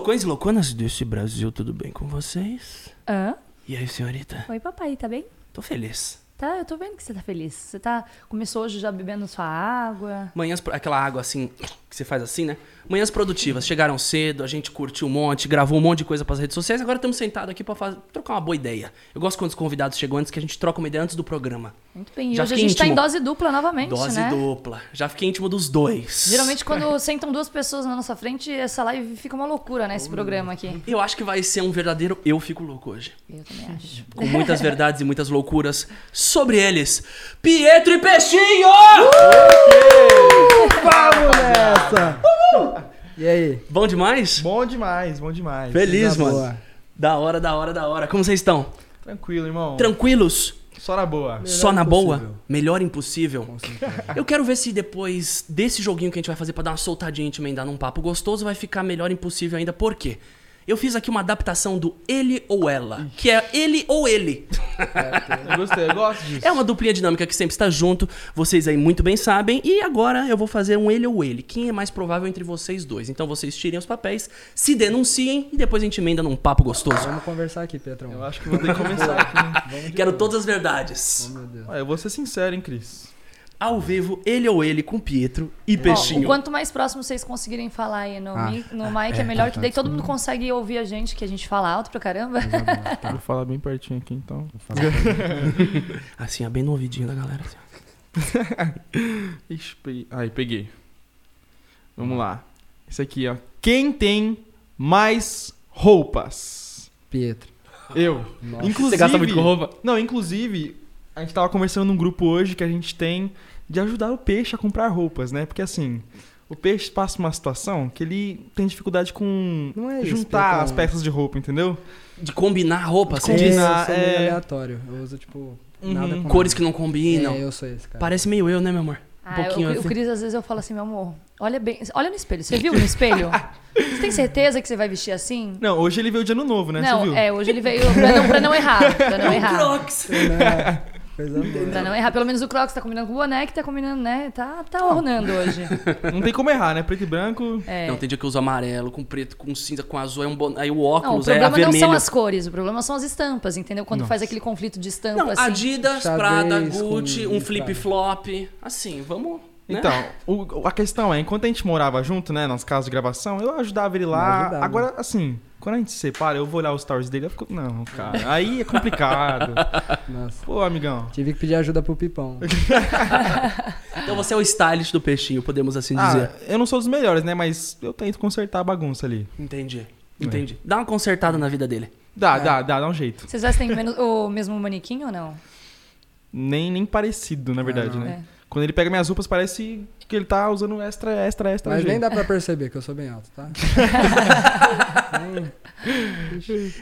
loucões e louconas desse Brasil, tudo bem com vocês? Hã? E aí, senhorita? Oi, papai, tá bem? Tô feliz. Tá, eu tô vendo que você tá feliz. Você tá. Começou hoje já bebendo sua água. Manhãs, aquela água assim, que você faz assim, né? Manhãs produtivas. Chegaram cedo, a gente curtiu um monte, gravou um monte de coisa pras redes sociais. Agora estamos sentados aqui pra faz- trocar uma boa ideia. Eu gosto quando os convidados chegam antes, que a gente troca uma ideia antes do programa. Muito bem. E Já hoje a gente tá em íntimo. dose dupla novamente, Dose né? dupla. Já fiquei íntimo dos dois. Geralmente, quando sentam duas pessoas na nossa frente, essa live fica uma loucura, né? Esse programa aqui. Eu acho que vai ser um verdadeiro Eu Fico Louco hoje. Eu também acho. Com muitas verdades e muitas loucuras sobre eles. Pietro e Peixinho! Vamos nessa! E aí? Bom demais? Bom demais, bom demais. Feliz, mano. boa. Da hora, da hora, da hora. Como vocês estão? Tranquilo, irmão. Tranquilos? Só na boa. Só na boa? impossível. Melhor impossível? Eu quero ver se depois desse joguinho que a gente vai fazer pra dar uma soltadinha e te emendar num papo gostoso, vai ficar melhor impossível ainda. Por quê? Eu fiz aqui uma adaptação do ele ou ela, que é ele ou ele. Eu gostei, eu gosto disso. É uma duplinha dinâmica que sempre está junto, vocês aí muito bem sabem. E agora eu vou fazer um ele ou ele. Quem é mais provável entre vocês dois? Então vocês tirem os papéis, se denunciem e depois a gente emenda num papo gostoso. Vamos conversar aqui, Petrão. Eu acho que vou ter que começar aqui. de Quero boa. todas as verdades. Oh, meu Deus. Olha, eu vou ser sincero, hein, Cris. Ao vivo, ele ou ele com Pietro e Ó, Peixinho. quanto mais próximo vocês conseguirem falar aí no, Ah, mic, no mic, é, melhor, tá, que daí tá, todo mundo consegue ouvir a gente, que a gente fala alto pra caramba. Vou falar bem pertinho aqui, então. Assim, ó, bem no ouvidinho da galera. assim. Aí, peguei. Vamos lá. Esse aqui, ó. Quem tem mais roupas? Pietro. Eu. Nossa. Inclusive, Você gasta muito com roupa? Não, inclusive, a gente tava conversando num grupo hoje que a gente tem de ajudar o peixe a comprar roupas, né? Porque assim, o peixe passa uma situação que ele tem dificuldade com Não é isso, juntar Petrão. as peças de roupa, entendeu? De combinar roupa, De assim, É, combinar, eu sou meio é- aleatório. Eu uso, tipo, Uhum. Cores que não combinam. É, eu sou esse, cara. Parece meio eu, né, meu amor? Um Ah, eu- pouquinho o, assim. Cris, às vezes eu falo assim, meu amor, olha bem, olha no espelho. Você viu no espelho? você tem certeza que você vai vestir assim? Não, hoje ele veio de ano novo, né? Você não, viu? é, hoje ele veio pra não, pra não errar. Pra não errar. Crocs. Não, Coisa boa. Pra não errar. Pelo menos o Crocs tá combinando com o boné, que tá combinando, né? Tá, tá ornando hoje. Não tem como errar, né? Preto e branco. É. Não, tem dia que eu uso amarelo, com preto, com cinza, com azul, aí, um bon... aí o Não, o óculos é a problema não vermelho. são as cores, o problema são as estampas, entendeu? Quando faz Nossa. aquele conflito de estampa, Não, assim. Adidas, Xadrez Prada, com Gucci, um flip-flop. Assim, vamos. né? Então, o- a questão é, enquanto a gente morava junto, né, nas casas de gravação, eu ajudava ele lá. ajudava. Agora, assim, quando a gente se separa, eu vou olhar os stories dele, eu fico, não, cara, aí é complicado. Nossa. Pô, amigão. Tive que pedir ajuda pro Pipão. Então você é o stylist do peixinho, podemos assim Ah, dizer. eu não sou dos melhores, né, mas eu tento consertar a bagunça ali. Entendi. Entendi. Dá uma consertada na vida dele. Dá, É. dá, dá, dá um jeito. Vocês vestem o mesmo manequim ou não? Nem, nem parecido, na verdade, não. né? Quando ele pega minhas roupas, parece que ele tá usando extra, extra, extra. Mas G. nem dá pra perceber que eu sou bem alto, tá? Nem-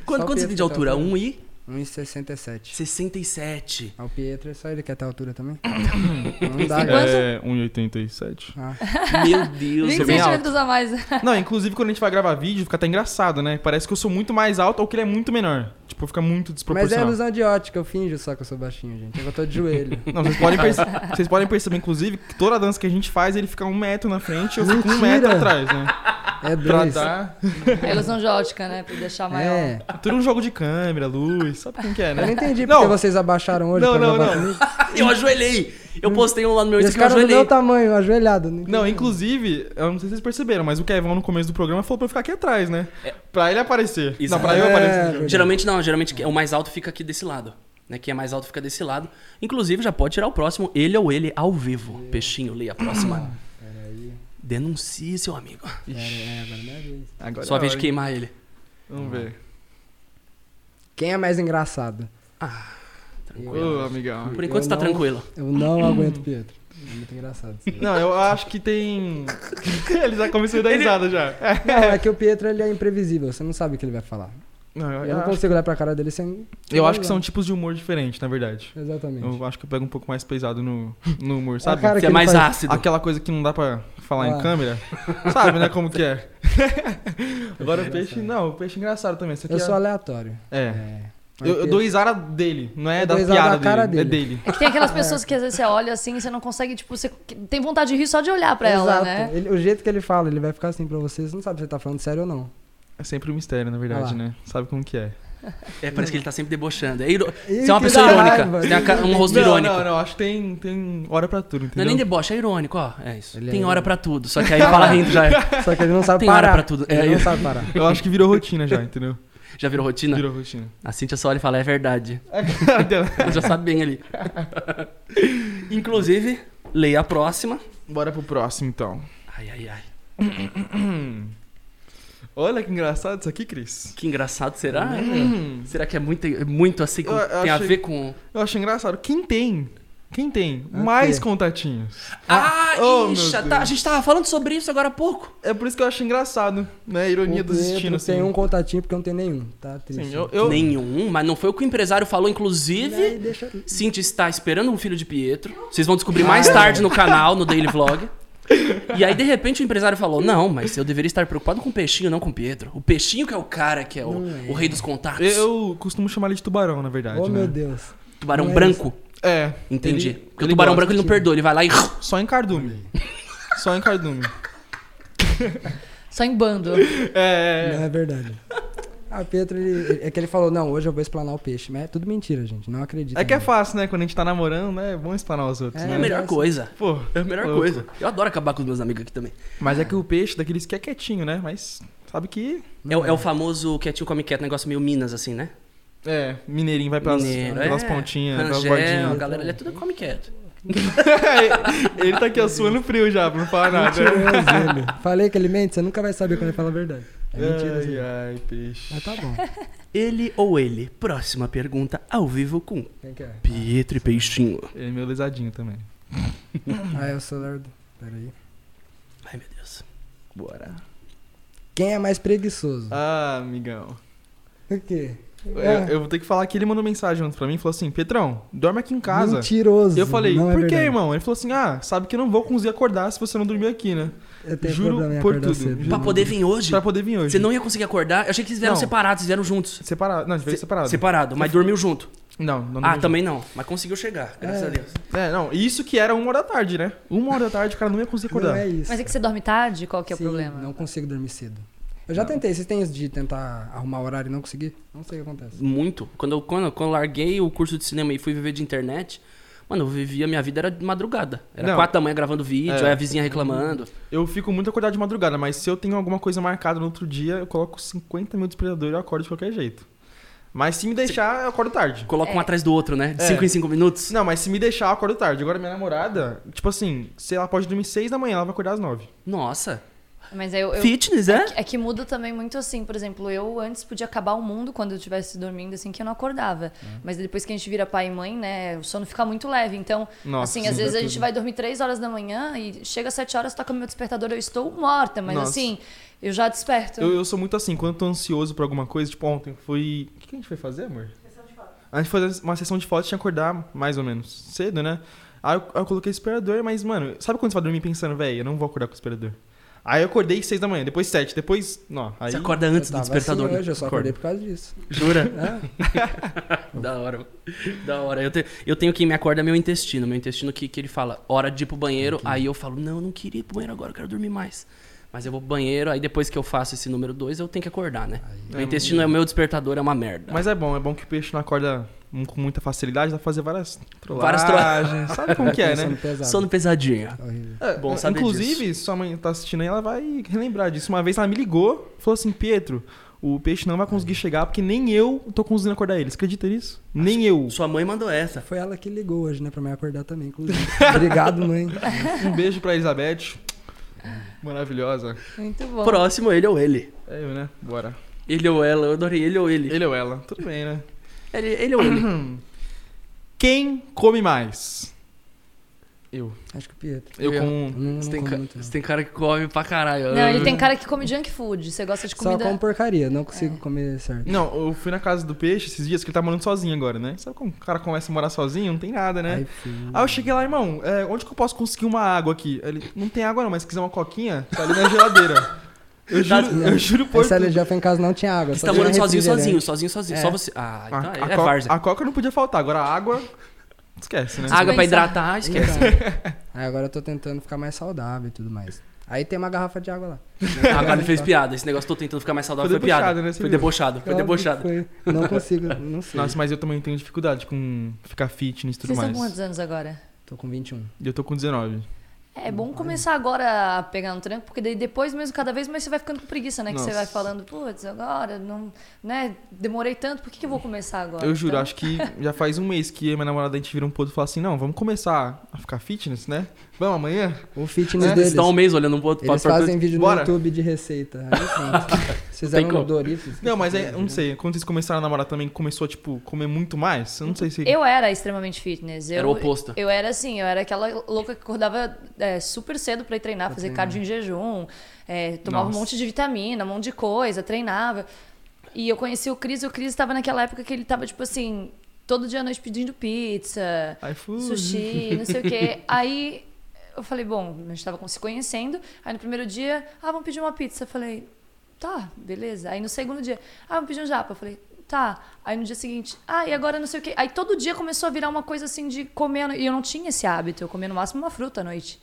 Quanto, você tem de altura? tá 1 e 1,67. 67. Ah, o Pietro é só ele quer ter altura também? Não dá. É, 1,87. Ah, Meu Deus, 20 eu bem alto. centímetros a mais. Não, inclusive quando a gente vai gravar vídeo, fica até engraçado, né? Parece que eu sou muito mais alto ou que ele é muito menor. Tipo, fica muito Mas é desproporcional. ilusão de ótica, eu finjo só que eu sou baixinho, gente. Eu tô de joelho. Não, vocês podem, perce- vocês podem perceber, inclusive, que toda dança que a gente faz, ele fica um metro na frente e eu fico um Mentira! metro atrás, né? É Pra dois. dar. A ilusão de ótica, né? Pra deixar maior. É. Tudo um jogo de câmera, luz, sabe quem que é, Eu não né? entendi Não. porque vocês abaixaram hoje Não, pra não, gravar não. comigo. Eu ajoelhei. Eu postei um lá no meu Esse Instagram, eu cara do meu tamanho, ajoelhado. Não, Não, entendi. inclusive, eu não sei se vocês perceberam, mas o Kevão no começo do programa falou pra eu ficar aqui atrás, né? Pra ele aparecer. Isso. Não, pra eu É, aparecer. verdade. Geralmente não, geralmente o mais alto fica aqui desse lado. Né? Quem é mais alto fica desse lado. Inclusive, já pode tirar o próximo, ele ou ele, ao vivo. Peixinho, leia a próxima. Peraí. Denuncie seu amigo. Pera, é, agora é minha vez. Agora Só a é vez de queimar ele. Vamos ver. Quem é mais engraçado? Tranquilo. Ô, amigão. Por enquanto Eu você tá não- tranquilo. Eu não aguento o Pietro. É muito engraçado. Não, eu acho que tem. ele já começou a dar risada já. É. Não, é que o Pietro ele é imprevisível, você não sabe o que ele vai falar. Não, eu, Eu não consigo olhar pra cara dele sem. eu acho que são tipos de humor diferentes, na verdade. Exatamente. Eu acho que eu pego um pouco mais pesado no, no humor, a sabe? cara Você que é ele mais faz. ácido. Aquela coisa que não dá pra falar Ah. em câmera. Sabe, né, como que é? Agora o peixe, não, o peixe é engraçado também. Eu é- sou aleatório. É. É. Eu, eu dou risada dele, não é Eu da piada da cara dele, dele. é dele. É que tem aquelas pessoas que às vezes você olha assim e você não consegue, tipo, você tem vontade de rir só de olhar pra ela, Exato. né? Ele- o jeito que ele fala, ele vai ficar assim pra você, você não sabe se ele tá falando sério ou não. É sempre um mistério, na verdade, né? Sabe como que é. É, parece que ele tá sempre debochando. É iro... Você é uma pessoa irônica. raiva. Você tem ca- um rosto não, irônico. não, não. Acho que tem, tem hora pra tudo, Não é entendeu? nem deboche, é irônico, ó. É isso. Ele é Tem hora irônico. pra tudo. Só que aí ele fala rindo já. é. Só que ele não sabe Tem hora parar. pra tudo. É, Ele não eu- sabe parar. Eu acho que virou rotina já, entendeu? Já virou rotina? Virou rotina. A Cintia só olha e fala, é verdade. Ela já sabe bem ali. Inclusive, leia a próxima. Bora pro próximo, então. Ai, ai, ai. Olha que engraçado isso aqui, Cris. Que engraçado será? Hum. Será que é muito, muito assim, com- Eu- eu tem a achei- ver com... Eu acho engraçado. Quem tem? Quem tem O mais contatinhos? Ah, oh, ixa, Deus. tá, a gente tava falando sobre isso agora há pouco. É por isso que eu acho engraçado, né? A ironia O do Pedro destino, assim. tem um contatinho porque eu não tenho nenhum. Tá triste. Sim, eu, eu- Nenhum, mas não foi o que o empresário falou, Aí inclusive... deixa... Cintia está esperando um filho de Pietro. Vocês vão descobrir mais tarde no canal, no Daily Vlog. E aí, de repente, o empresário falou: Não, mas eu deveria estar preocupado com o peixinho, não com o Pietro. O peixinho que é o cara, que é o, é. o rei dos contatos. eu costumo chamar ele de tubarão, na verdade. Oh, né? meu Deus. Tubarão não é branco. É. Entendi. ele- Porque o ele tubarão gosta branco ele não que- perdoa, ele vai lá e. Só em cardume. Só em cardume. Só em bando. É, Não, é verdade. Ah, o Pedro, ele- é que ele falou, não, hoje eu vou explanar o peixe. Mas é tudo mentira, gente. Não acredita. é que é fácil, né? Quando a gente tá namorando, né? É bom explanar os outros, É, É né? a melhor assim. coisa. Pô, É a melhor louco. coisa. Eu adoro acabar com os meus amigos aqui também. Mas é que o peixe daqueles que é quietinho, né? Mas sabe que... É, o- é o famoso quietinho come quieto, negócio meio Minas, assim, né? É, mineirinho vai pelas, Mineiro, pelas é. pontinhas, pelas Rangel, a bordinhas. galera, ele é tudo come quieto. ele tá aqui ó, suando frio já, pra não falar nada. Falei que ele mente, você nunca vai saber quando ele fala a verdade. É mentira. Ai, ai, peixe. Mas tá bom. Ele ou ele? Próxima pergunta, ao vivo com Quem que é? Pietro e Peixinho. Ele é meu lesadinho também. Ah, é o celular. Peraí. Ai, meu Deus. Bora. Quem é mais preguiçoso? Ah, amigão. O quê? Eu, Ah, eu vou ter que falar que ele mandou mensagem ontem pra mim e falou assim: Petrão, dorme aqui em casa. Mentiroso. E eu falei, não é por que, verdade. irmão? Ele falou assim: ah, sabe que eu não vou conseguir acordar se você não dormir aqui, né? Eu tenho Juro por tudo. cedo. Juro. Pra poder vir hoje? Pra poder vir hoje. Você não ia conseguir acordar? Eu achei que eles vieram Não. separados, eles vieram juntos. Separado. Não, a gente veio Se- separado. Separado, mas dormiu junto. Não, não Ah, dormiu também não. Mas conseguiu chegar, graças É. a Deus. junto. É, não. Isso que era uma hora da tarde, né? Uma hora da tarde o cara não ia conseguir Não acordar. é isso. Mas é que você dorme tarde? Qual que é o Sim, problema? Não consigo dormir cedo. Eu já tentei. Vocês têm isso de tentar arrumar horário e não conseguir? Não sei o que acontece. Muito. Quando eu, quando, quando eu larguei o curso de cinema e fui viver de internet, mano, eu vivia, minha vida era de madrugada. Era Não. quatro da manhã gravando vídeo, É. aí a vizinha reclamando. Eu fico muito acordado de madrugada, mas se eu tenho alguma coisa marcada no outro dia, eu coloco 50 mil despertadores e eu acordo de qualquer jeito. Mas se me deixar, eu acordo tarde. Coloca um É. atrás do outro, né? De É. cinco em cinco minutos. Não, mas se me deixar, eu acordo tarde. Agora minha namorada, tipo assim, se ela pode dormir 6 da manhã, ela vai acordar às 9. Nossa. Mas eu, eu- Fitness, é? É que muda também muito assim, por exemplo, eu antes podia acabar o mundo quando eu estivesse dormindo, assim, que eu não acordava. Mas depois que a gente vira pai e mãe, né, o sono fica muito leve. Então, Nossa, assim, às vezes a tudo. gente vai dormir três horas da manhã e chega às sete horas, toca meu despertador, eu estou morta. Mas Nossa. assim, eu já desperto. Eu, eu sou muito assim, quando eu tô ansioso por alguma coisa, tipo ontem, fui. O que a gente foi fazer, amor? A gente foi fazer uma sessão de fotos, tinha que acordar mais ou menos cedo, né? Aí eu, aí eu coloquei o esperador, mas, mano, sabe quando você vai dormir pensando, velho, eu não vou acordar com o esperador? Aí eu acordei 6 da manhã, depois 7, depois. Não, aí. Você acorda antes do despertador. Assim né? hoje, eu só acordei por causa disso. Jura? É. Da hora. Da hora. Eu, te- eu tenho que me acorda meu intestino. Meu intestino que, que ele fala, hora de ir pro banheiro. Aí eu falo, não, eu não queria ir pro banheiro agora, eu quero dormir mais. Mas eu vou pro banheiro, aí depois que eu faço esse número 2, eu tenho que acordar, né? Meu É, intestino é o meu despertador, é uma merda. Mas é bom, é bom que o peixe não acorda hum, com muita facilidade, dá pra fazer várias Várias trollagens. Sabe como que é, Sono né? pesado. Sono pesadinho. É, Bom saber Inclusive, sua mãe tá assistindo aí, ela vai relembrar disso. Uma vez ela me ligou, falou assim, Pietro, o peixe não vai conseguir chegar porque nem eu tô conseguindo acordar ele. Você acredita nisso? Nem eu. Sua mãe mandou essa. Foi ela que ligou hoje, né? Pra me acordar também, inclusive. Obrigado, mãe. Um beijo pra Elizabeth. Maravilhosa. Muito bom. Próximo, ele ou ele. É eu, né? Bora. Ele ou ela, eu adorei ele ou ele. Ele ou ela? Tudo bem, né? Ele, ele ou ele. Quem come mais? Eu. Acho que o Pietro. Eu Eu. com... Eu não, não Você tem, como ca- muito, não. você tem cara que come pra caralho. Não, ele tem cara que come junk food. Você gosta de Só comida. como porcaria, não consigo comer certo. Não, eu fui na casa do peixe esses dias que ele tá morando sozinho agora, né? Sabe quando o cara começa a morar sozinho? Não tem nada, né? Aí, fui- Aí eu cheguei lá, irmão, é, onde que eu posso conseguir uma água aqui? Ele, não tem água não, mas se quiser uma coquinha, tá ali na geladeira. Eu juro, eu juro por ele já foi em casa não tinha água. Você só tá morando sozinho, sozinho, sozinho, sozinho. É. Só você. Ah, A, então a é, é co- várzea. a coca não podia faltar, agora a água, esquece, né? Água pra Pensar. hidratar, esquece. Então, aí agora eu tô tentando ficar mais saudável e tudo mais. Aí tem uma garrafa de água lá. Agora ele fez piada. Esse negócio tô tentando ficar mais saudável Foi foi, piada. debochado, né? Você Foi debochado, foi debochado. foi. Não consigo, não sei. Nossa, mas eu também tenho dificuldade com ficar fitness e tudo Vocês mais. com quantos anos agora? Tô com 21. E eu tô com 19. É bom começar agora a pegar no tranco, porque daí depois mesmo, cada vez mais você vai ficando com preguiça, né? Que você Nossa. vai falando, putz, agora, não, né? Demorei tanto, por que, que eu vou começar agora? Eu juro, Então, acho que já faz um mês que minha namorada a gente vira um pouco e fala assim: não, vamos começar a ficar fitness, né? Vamos amanhã? O fitness Eles deles. estão um mês olhando um outro. Eles pra- pra- fazem vídeo Bora. no YouTube de receita. Aí fizeram no Doritos. Não, mas é, eu não sei, quando vocês começaram a namorar também, começou a, tipo, comer muito mais? Eu não sei se. Eu era extremamente fitness. Eu, Era o oposto. Eu era assim, eu era aquela louca que acordava é, super cedo pra ir treinar, fazer cardio em jejum, é, tomava Nossa. um monte de vitamina, um monte de coisa, treinava. E eu conheci o Cris, e o Cris estava naquela época que ele tava, tipo assim, todo dia à noite pedindo pizza, iFood. sushi, não sei o quê. Aí eu falei, bom, a gente tava se conhecendo. Aí no primeiro dia, ah, vamos pedir uma pizza. Eu falei, tá, beleza. Aí no segundo dia, ah, vamos pedir um japa. Eu falei, tá. Aí no dia seguinte, ah, e agora não sei o quê. Aí todo dia começou a virar uma coisa assim de comer. E eu não tinha esse hábito, eu comia no máximo uma fruta à noite.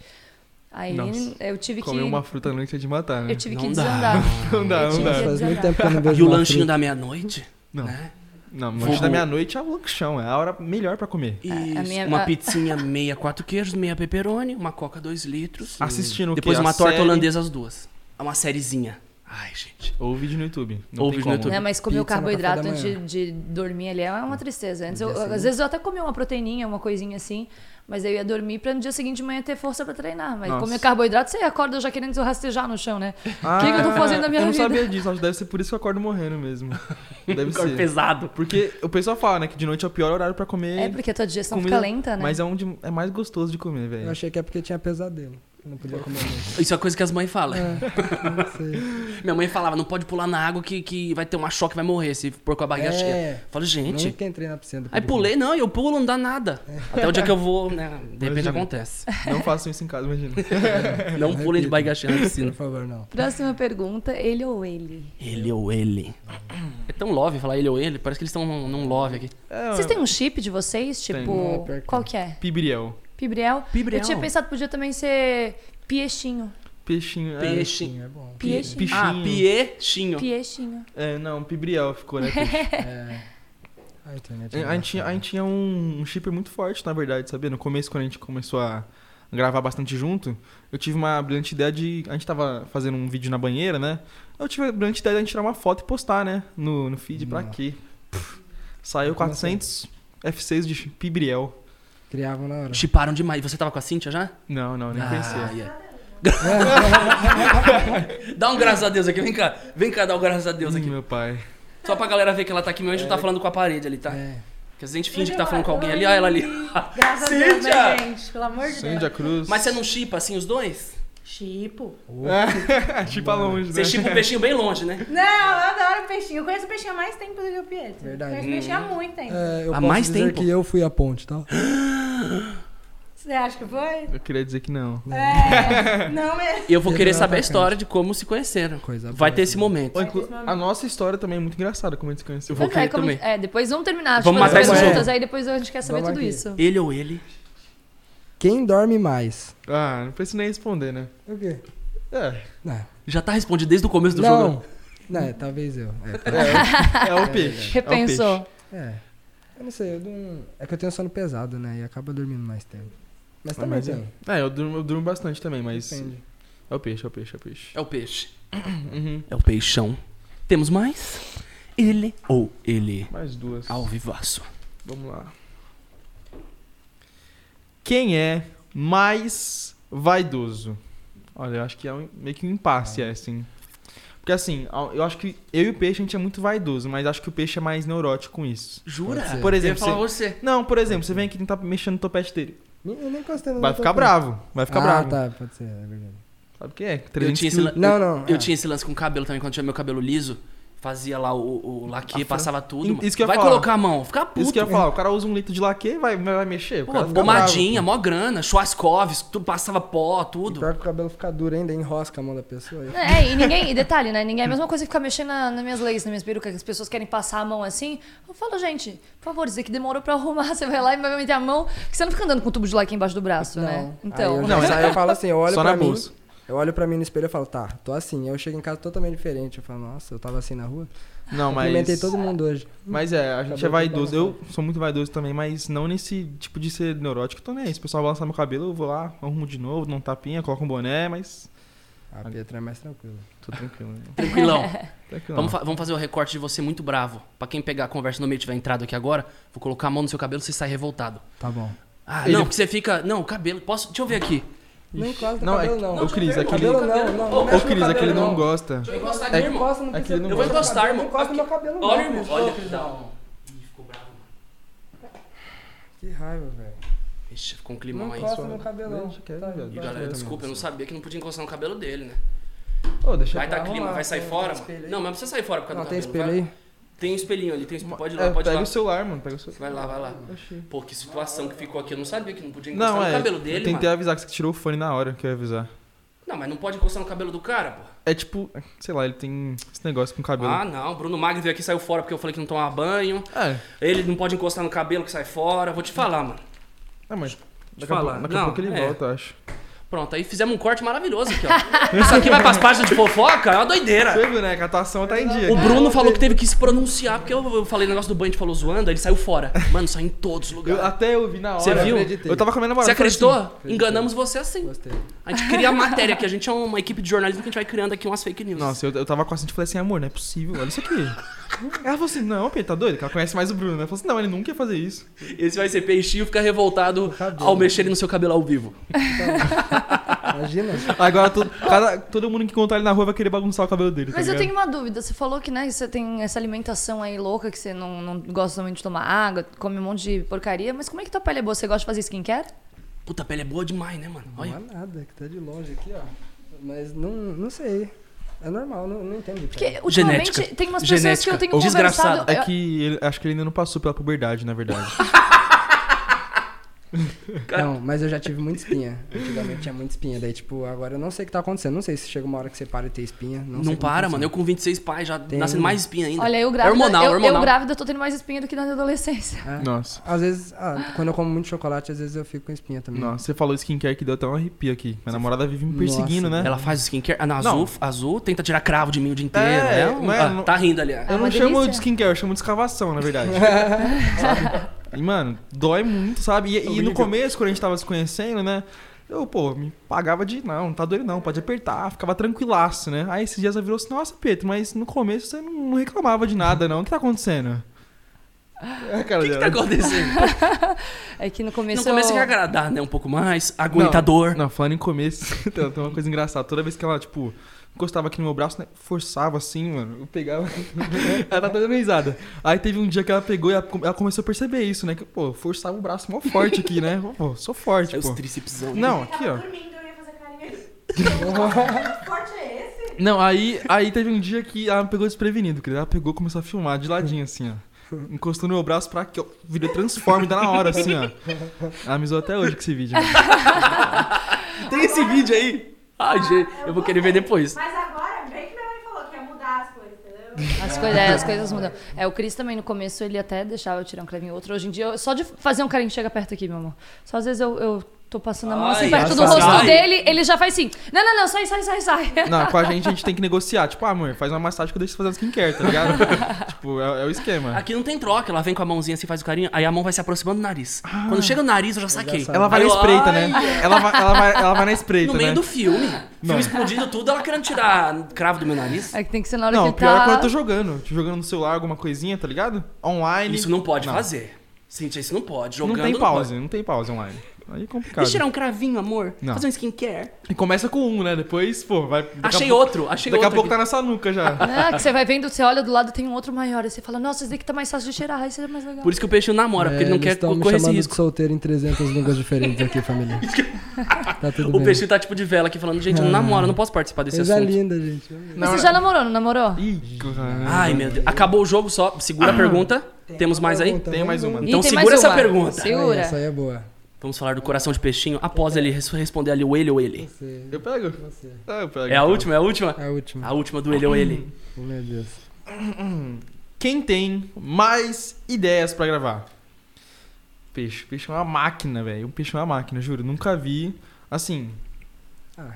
Aí Nossa, eu tive Comer que. uma fruta à noite é de matar, né? Eu tive que Não dá. desandar. Não dá, não dá. que Faz muito tempo que eu não vejo E o lanchinho fruta. da meia-noite? Não. Né? Não, lanche da meia-noite é o lanchão, é a hora melhor pra comer. Isso. a minha- Uma pizzinha meia, quatro queijos, meia pepperoni, uma coca, dois litros. Assistindo o quê? Depois uma A torta série? holandesa, as duas. É Uma sériezinha. Ai, gente. Ou vídeo no YouTube. Não Ou tem vídeo no. YouTube. Né, mas comer o carboidrato antes de, de dormir ali é uma tristeza. Antes eu- às vezes eu até comia uma proteininha, uma coisinha assim, mas eu ia dormir pra no dia seguinte de manhã ter força pra treinar. Mas Nossa. comer carboidrato, você acorda já querendo rastejar no chão, né? Ah, que que eu tô fazendo da minha eu não vida? sabia disso, acho que deve ser por isso que eu acordo morrendo mesmo. Deve Corpo ser. pesado. Porque o pessoal fala, né, que de noite é o pior horário pra comer. É porque a tua digestão comida, fica lenta, né? Mas é onde é mais gostoso de comer, Eu velho. achei que é porque tinha pesadelo. Não podia comer muito. Isso é coisa que as mães falam. É, não sei. Minha mãe falava, não pode pular na água que, que vai ter um choque, vai morrer se for com a barriga É. cheia. Eu falo, gente. Nunca entrei na piscina. Aí pulei, não, eu pulo, não dá nada. Até o dia que eu vou, né? De repente Imagina. acontece. Não façam isso em casa, imagina. Não pulem de repito. barriga cheia na Por piscina. favor, não. Próxima pergunta, ele ou ele? Ele ou ele. É tão love falar ele ou ele, parece que eles estão num, num love aqui. É, Vocês têm um chip de vocês? Tem. Tipo, É, pior que qual que é? Pibriel. Pibriel? Pibriel. Eu tinha pensado que podia também ser piechinho. Peixinho. é. Peixe. Sim, é bom. Piechinho. Pichinho. Ah, piechinho. Piechinho. É, não, Pibriel ficou, né? É. A internet. é a, gente, tinha- a gente tinha um, um shipper muito forte, na verdade, sabia? No começo, quando a gente começou a gravar bastante junto, eu tive uma brilhante ideia de. A gente tava fazendo um vídeo na banheira, né? Eu tive a brilhante ideia de a gente tirar uma foto e postar, né? No, no feed. Pra Não. quê? Pff, saiu Como 400 F6 de Pibriel. Criavam na hora. Chiparam demais. Você tava com a Cintia já? Não, não, nem conhecia. yeah. dá um graças a Deus aqui, vem cá. Vem cá dar um graças a Deus Hum, aqui. meu pai. Só pra galera ver que ela tá aqui mesmo, a gente não tá falando com a parede ali, tá? É. Porque às vezes a gente finge que tá falando com alguém ali, olha ela ali. Graças a Deus, Cíntia! né, gente? Pelo amor de Deus. Sândia Cruz. Mas você não chipa assim os dois? Chipo. Chipa longe, né? Você chipa o peixinho bem longe, né? Não, eu adoro peixinho. Eu conheço o peixinho há mais tempo do que o Pietro. Verdade. Conheço o peixinho há muito tempo. É, eu Há posso mais dizer tempo? que eu fui a ponte, tá? Você acha que foi? Eu queria dizer que não. É. Não mesmo. E eu vou querer saber a história de como se conheceram. Coisa Vai boa, ter esse momento. A nossa história também é muito engraçada, como a gente se conheceu. Eu vou é, querer como- também. é, depois vamos terminar. Vamos matar as aí. perguntas, aí depois a gente quer saber Vamos tudo aqui. isso. Ele ou ele? Quem dorme mais? Ah, não preciso nem responder, né? O quê? É, Não. Já tá respondido desde o começo do não. jogo. Não, é, talvez eu. É, é o peixe. Repensou. é. Eu não sei, eu não... é que eu tenho sono pesado, né? E acaba dormindo mais tempo. Mas também Mas é, tem. é eu, durmo, eu durmo bastante também, mas. Depende. É o peixe, é o peixe, é o peixe. É o peixe. Uhum. É o peixão. Temos mais? Ele ou ele? Mais duas. Ao vivaço. Vamos lá. Quem é mais vaidoso? Olha, eu acho que é um- meio que um impasse, é assim. Porque assim, eu acho que eu e o peixe a gente é muito vaidoso, mas acho que o peixe é mais neurótico com isso. Jura? Por exemplo, eu ia falar você. Não, por exemplo, você vem aqui tentar mexendo no topete dele. Eu nem encostei no Vai ficar topete. bravo, vai ficar ah, bravo. tá, pode ser, é verdade. Sabe o que é? Eu 300 tinha, lan- Não, eu- não, eu é. tinha esse lance com o cabelo também, quando tinha meu cabelo liso. Fazia lá o, o, laque, Afro. passava tudo. Isso que eu vai falar. colocar a mão, fica puto. Isso que eu ia falar, o cara usa um litro de laque, vai, vai mexer. O Pô, cara fica pomadinha, bravo. mó grana, Schwarzkopf, tu passava pó, E tudo. pior que o cabelo fica duro ainda, enrosca a mão da pessoa. É, e ninguém, e detalhe, né? Ninguém é a mesma coisa que ficar mexendo na- nas minhas leis, nas minhas perucas, que as pessoas querem passar a mão assim. Eu falo, gente, por favor, isso aqui demorou pra arrumar, você vai lá e vai meter a mão, porque você não fica andando com o tubo de like embaixo do braço, né? Não. Então. Aí eu, já, aí eu falo assim, eu olho Só pra na mim, bolsa. Eu olho pra mim no espelho e falo, tá, tô assim. Aí eu chego em casa totalmente diferente. Eu falo, nossa, eu tava assim na rua. Não, mas. Cumprimentei todo mundo hoje. Mas é, a gente é vaidoso. Eu sou muito vaidoso também, mas não nesse tipo de ser neurótico. Tô nem aí. Se o pessoal balançar meu cabelo, eu vou lá, arrumo de novo, dou um tapinha, coloco um boné, mas. A Petra é mais tranquila. Tô tranquilo. né? Tranquilão. Tranquilo. Vamos, fa- vamos fazer o recorte de você muito bravo. Pra quem pegar a conversa no meio e tiver entrado aqui agora, vou colocar a mão no seu cabelo, você sai revoltado. Tá bom. Ah, Ele- não, porque você fica. Não, o cabelo. Posso. Deixa eu ver aqui. Não encosta no Não, é cabelo, não. Ô, Cris, aquele. Cabelo não, não. não Ô, Cris, aquele não não. gosta. Deixa eu encostar É aqui, irmão. Encosta, não não Eu vou encostar, irmão. Não encosta no meu cabelo, não. Olha, irmão. Olha, Cris, dá não. Ih, ficou bravo, mano. Que raiva, velho. Ixi, ficou um climão Não aí. encosta no cabelo, não. Tá. E galera, desculpa, eu não sabia que não podia encostar no cabelo dele, né? Ô, deixa Vai dar Vai clima, vai sair tem- fora, tem mano. espelho? Não, mas não precisa sair fora por causa Não, do tem cabelo. espelho vai. aí? Tem um espelhinho ali, tem espelho. Pode ir lá, É, pode ir pega lá. o celular, mano. Pega o celular. Vai lá, vai lá. Oxi. Pô, que situação que ficou aqui. Eu não sabia que não podia encostar Não, no é. cabelo eu dele, tentei mano. avisar que você tirou o fone na hora que eu ia avisar. Não, mas não pode encostar no cabelo do cara, pô. É tipo, sei lá, ele tem esse negócio com o cabelo. Ah, não. Bruno Magno veio aqui e saiu fora porque eu falei que não tomava banho. É. Ele não pode encostar no cabelo que sai fora. Vou te falar, mano. Não, mas. Daqui, falar. a, pouco, daqui a Não, pouco ele é. volta, eu acho. Pronto, aí fizemos um corte maravilhoso aqui, ó. Isso aqui vai pras páginas de fofoca, é uma doideira. Você viu, né? Que a atuação tá em dia. O Bruno falou que teve que se pronunciar, porque eu, eu falei negócio do banho, a gente falou zoando, aí ele saiu fora. Mano, saiu em todos os Eu, lugares. até eu vi na hora. Você viu? acreditei. Eu tava com a minha namorada. Você eu acreditou? assim, Enganamos você assim. Gostei. A gente cria matéria aqui, a gente é uma equipe de jornalismo que a gente vai criando aqui umas fake news. Nossa, eu, eu tava com a Cintia e falei assim, amor, não é possível, olha isso aqui. Ela falou assim, não, Pedro, tá doido? Que ela conhece mais o Bruno, né? Ela falou assim, não, ele nunca ia fazer isso. Esse vai ser peixinho ficar revoltado cabelo. ao mexerem no seu cabelo ao vivo. Imagina. Agora todo, cada- todo mundo que encontrar ele na rua vai querer bagunçar o cabelo dele. tá Mas eu ligado? tenho uma dúvida. Você falou que né, você tem essa alimentação aí louca, que você não, não gosta muito de tomar água, come um monte de porcaria. Mas como é que tua pele é boa? Você gosta de fazer skincare? Puta, a pele é boa demais, né, mano? Não Olha. é nada, que tá de longe aqui, ó. Mas não, não sei. É normal, não, não entendo. Porque ultimamente Genética. tem umas pessoas que Genética. eu tenho Desgraçado. conversado. É eu- que ele- acho que ele ainda não passou pela puberdade, na verdade. Não, mas eu já tive muita espinha. Antigamente tinha muita espinha. Daí, tipo, agora eu não sei o que tá acontecendo. Não sei se chega uma hora que você para de ter espinha. Não, Não, para, mano. Eu com 26 pais já Tem- nascendo mais espinha ainda. Olha, eu É grávida, hormonal, eu, hormonal. eu grávida tô tendo mais espinha do que na adolescência. É. Nossa. Às vezes, ah, quando eu como muito chocolate, às vezes eu fico com espinha também. Nossa, você falou skincare que deu até um arrepio aqui. Minha namorada vive me perseguindo, Nossa, né? Ela faz skincare. Ah, não, Não. azul, azul tenta tirar cravo de mim o dia inteiro. É, É, um- não é- ah, não- Tá rindo ali. É Eu uma não chamo delícia. de skincare, eu chamo de escavação, na verdade. Sabe? E, mano, dói muito, sabe? E, e no começo, quando a gente tava se conhecendo, né? Eu, pô, me pagava de. Não, não tá doido não, pode apertar, ficava tranquilaço, né? Aí esses dias ela virou assim: Nossa, Pedro, mas no começo você não não reclamava de nada, não. O que tá acontecendo? É, cara, O que, que tá dela. acontecendo? É que no No começo. começo você eu- quer agradar, né? Um pouco mais. Aguentador. Não, falando em começo, tem uma coisa engraçada. Toda vez que ela, tipo, encostava aqui no meu braço, né, forçava assim, mano, eu pegava. ela tá dando risada. Aí teve um dia que ela pegou e ela, ela começou a perceber isso, né? Que, pô, eu forçava o braço mó forte aqui, né? Pô, sou forte, É os pô. trícepsão. Não, Eu aqui, ó. dormindo, eu ia fazer carinho. Que forte é esse? Não, aí, aí teve um dia que ela me pegou desprevenido, querido. Ela pegou e começou a filmar de ladinho, assim, ó. Encostou no meu braço pra aqui, ó. Virou transforme, tá na hora, assim, ó. Ela me até hoje com esse vídeo. né? Tem esse vídeo aí? Ai, gente, eu vou querer ver depois. Mas agora, bem que minha mãe falou que ia mudar as coisas, entendeu? As coisas, é, as coisas mudam. É, o Cris também, no começo, ele até deixava eu tirar um crevinho outro. Hoje em dia, eu- só de fazer um carinho, chega perto aqui, meu amor. Só às vezes eu, eu tô passando a mão assim Ai, perto do rosto dele, ele já faz assim. Não, não, não, sai, sai, sai, sai. Não, com a gente a gente tem que negociar. Tipo, ah, amor, faz uma massagem que eu deixo você fazer skincare, tá ligado? tipo, é, é o esquema. Aqui não tem troca, ela vem com a mãozinha assim, faz o carinho, aí a mão vai se aproximando do nariz. Quando chega no nariz, eu já saquei. sabe. Ela vai Aí na espreita, ai, né? Ela vai, ela, vai, ela vai na espreita, No meio né? do filme. Não. Filme explodindo tudo, ela querendo tirar cravo do meu nariz. É que tem que ser na hora Não, que o ele pior é tá... quando eu tô jogando. Tô jogando no celular alguma coisinha, tá ligado? Online. Isso não pode Não. fazer. Cíntia, isso não pode. Não Jogando tem pause, pode. não tem pause online. Aí é complicado. Deixa eu tirar um cravinho, amor. Não. Fazer um skincare. E começa com um, né? Depois, pô, vai. daqui a Achei pouco- outro, achei Daqui a outro. pouco aqui. tá nessa nuca já. É, que você vai vendo, você olha do lado, tem um outro maior. Aí você fala, nossa, esse daqui tá mais fácil de tirar, aí seria mais legal. Por isso que o peixe namora, porque ele não É, quer correr esse chamando risco. de solteiro em 300 línguas diferentes aqui, família. tá tudo O bem. peixe tá tipo de vela aqui falando, gente, eu não Ah. namoro, eu não posso participar desse Coisa assunto. linda, gente. Mas você já namorou, não namorou? Ih. Ai, meu Deus. Acabou o jogo só. Segura a pergunta. Temos mais aí? Tem mais vamos uma. Então tem segura mais essa pergunta. Segura. essa aí é boa. Vamos falar do coração de peixinho após ele res- responder ali o ele ou ele. Você. Eu pego. Você. Ah, eu pego. É a então. última, é a última? É a última. A última do ele ou ele. Oh, meu Deus. Quem tem mais ideias pra gravar? Peixe. Peixe é uma máquina, velho. O peixe é uma máquina, juro. Nunca vi. Assim.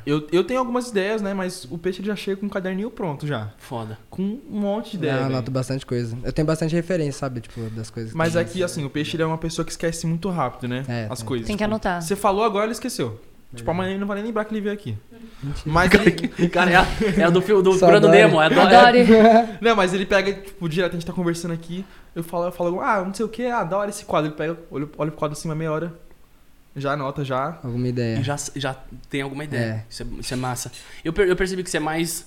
Eu, eu tenho algumas ideias, né? Mas o peixe já chega com um caderninho pronto já. Foda. Com um monte de Eu ideia. velho. anoto bastante coisa. Eu tenho bastante referência, sabe? Tipo, das coisas. Mas aqui, assim, o peixe ele é uma pessoa que esquece muito rápido, né? É, As tem. coisas. Tem que Tipo, anotar. Você falou agora, ele esqueceu. Tipo, amanhã ele não vai nem lembrar que ele veio aqui. Mentira. Mas ele, Cara, é a, é a do filme do adore. Nemo. É a do, é-. Não, mas ele pega, tipo, direto, a gente tá conversando aqui, eu falo, eu falo, ah, não sei o que, ah, da hora esse quadro. Ele pega, olha, olha pro quadro assim, uma meia hora, já anota, já. Alguma ideia. já, já tem alguma ideia. É. Isso, é, isso é massa. Eu, per- eu percebi que você é mais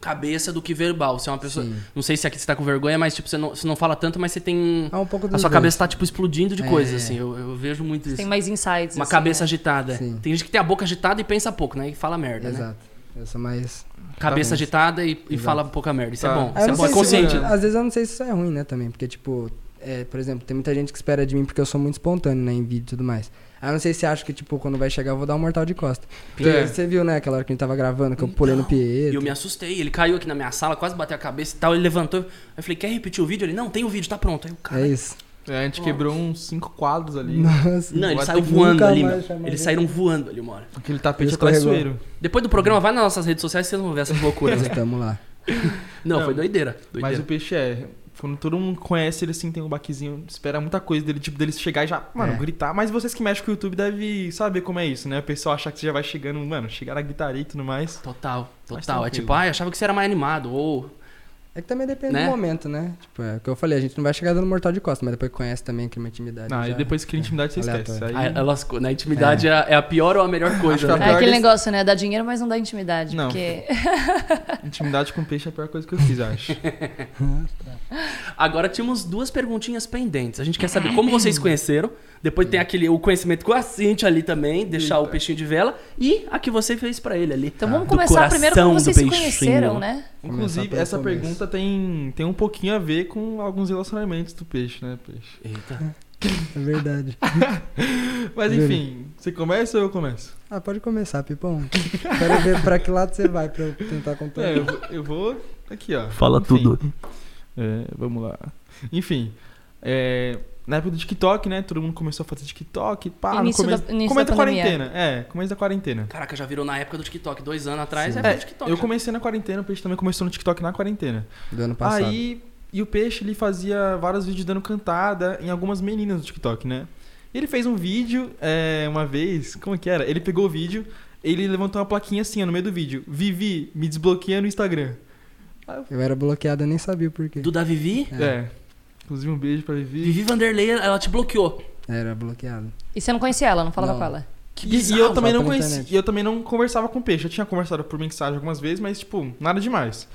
cabeça do que verbal. Você é uma pessoa. Sim. Não sei se aqui você tá com vergonha, mas tipo, você não, você não fala tanto, mas você tem. Ah, um pouco A sua dois. cabeça tá, tipo, explodindo de É. coisas, assim. Eu, eu vejo muito isso. Tem mais insights. Uma assim, cabeça né? agitada. Sim. Tem gente que tem a boca agitada e pensa pouco, né? E fala merda, né? Exato. Eu sou mais. Cabeça Tá agitada e, e fala pouca merda. Isso Tá. é bom. Ah, Isso é bom, é consciente. se, né? Às vezes eu não sei se isso é ruim, né, também. Porque, tipo, é, por exemplo, tem muita gente que espera de mim porque eu sou muito espontâneo, né, em vídeo e tudo mais. Aí eu não sei se acha que, tipo, quando vai chegar eu vou dar um mortal de costa. Porque É. você viu, né, aquela hora que a gente tava gravando, que eu pulei no Então, E Pietro. eu me assustei. Ele caiu aqui na minha sala, quase bateu a cabeça e tal. Ele levantou. Eu falei, quer repetir o vídeo? Ele, não, tem o vídeo, tá pronto. Aí o cara. É isso. É, a gente quebrou uns cinco quadros ali. Nossa. Não, ele saiu voando ali, meu. Eles ele. saíram voando ali uma hora. Aquele tapete é traiçoeiro. Depois do programa, vai nas nossas redes sociais vocês vão ver essas loucuras. Estamos lá. Não, Não, foi doideira. Mas doideira. o peixe é. Quando todo mundo conhece ele assim, tem um baquezinho, espera muita coisa dele, tipo, dele chegar e já, mano, É. gritar. Mas vocês que mexem com o YouTube devem saber como é isso, né? O pessoal achar que você já vai chegando, mano, chegar na gritaria e tudo mais. Total, total. É tipo, ah, eu achava que você era mais animado. Ou. É que também depende Né? do momento, né? Tipo, é o que eu falei, a gente não vai chegar dando mortal de costa, mas depois conhece também que uma intimidade. Ah, e já- depois que a intimidade você esquece. Aí... Ah, ela lascou. Na intimidade é. a- é a pior ou a melhor coisa, que né? a É aquele desse- negócio, né? Dá dinheiro, mas não dá intimidade. Não. Porque Intimidade com peixe é a pior coisa que eu fiz, acho. Agora tínhamos duas perguntinhas pendentes. A gente quer saber como vocês se conheceram. Depois tem aquele o conhecimento com a Cintia ali também, deixar o peixinho de vela. E a que você fez pra ele ali. Então vamos começar primeiro como vocês se conheceram, né? Inclusive, essa começo. Tem, tem um pouquinho a ver com alguns relacionamentos do peixe, né, peixe? Eita. É verdade. Mas enfim, você começa ou eu começo? Ah, pode começar, Pipão. Quero ver pra que lado você vai pra eu tentar contar. É, eu vou, eu vou aqui, ó. Fala Enfim. tudo. É, vamos lá. Enfim, é, na época do TikTok, né? Todo mundo começou a fazer TikTok. Pá, Início no começo, da- início começo da da, quarentena. É, começo da quarentena. Caraca, já virou na época do TikTok. Dois anos atrás Sim. é, É, TikTok. eu já. comecei na quarentena, o Peixe também começou no TikTok na quarentena. Do ano passado. Aí, e o Peixe, ele fazia vários vídeos dando cantada em algumas meninas do TikTok, né? E ele fez um vídeo, é, uma vez, como que era? Ele pegou o vídeo, ele levantou uma plaquinha assim, ó, no meio do vídeo. Vivi, me desbloqueia no Instagram. Eu era bloqueado, eu nem sabia o porquê. Do da Vivi. É. Inclusive um beijo pra Vivi. Vivi Vanderlei, ela te bloqueou. Era bloqueado. E você não conhecia ela, não falava Não. com ela? Que E, e bizarro. eu também não pela conheci, internet. e eu também não conversava com o peixe. Eu tinha conversado por mensagem algumas vezes, mas tipo, nada demais.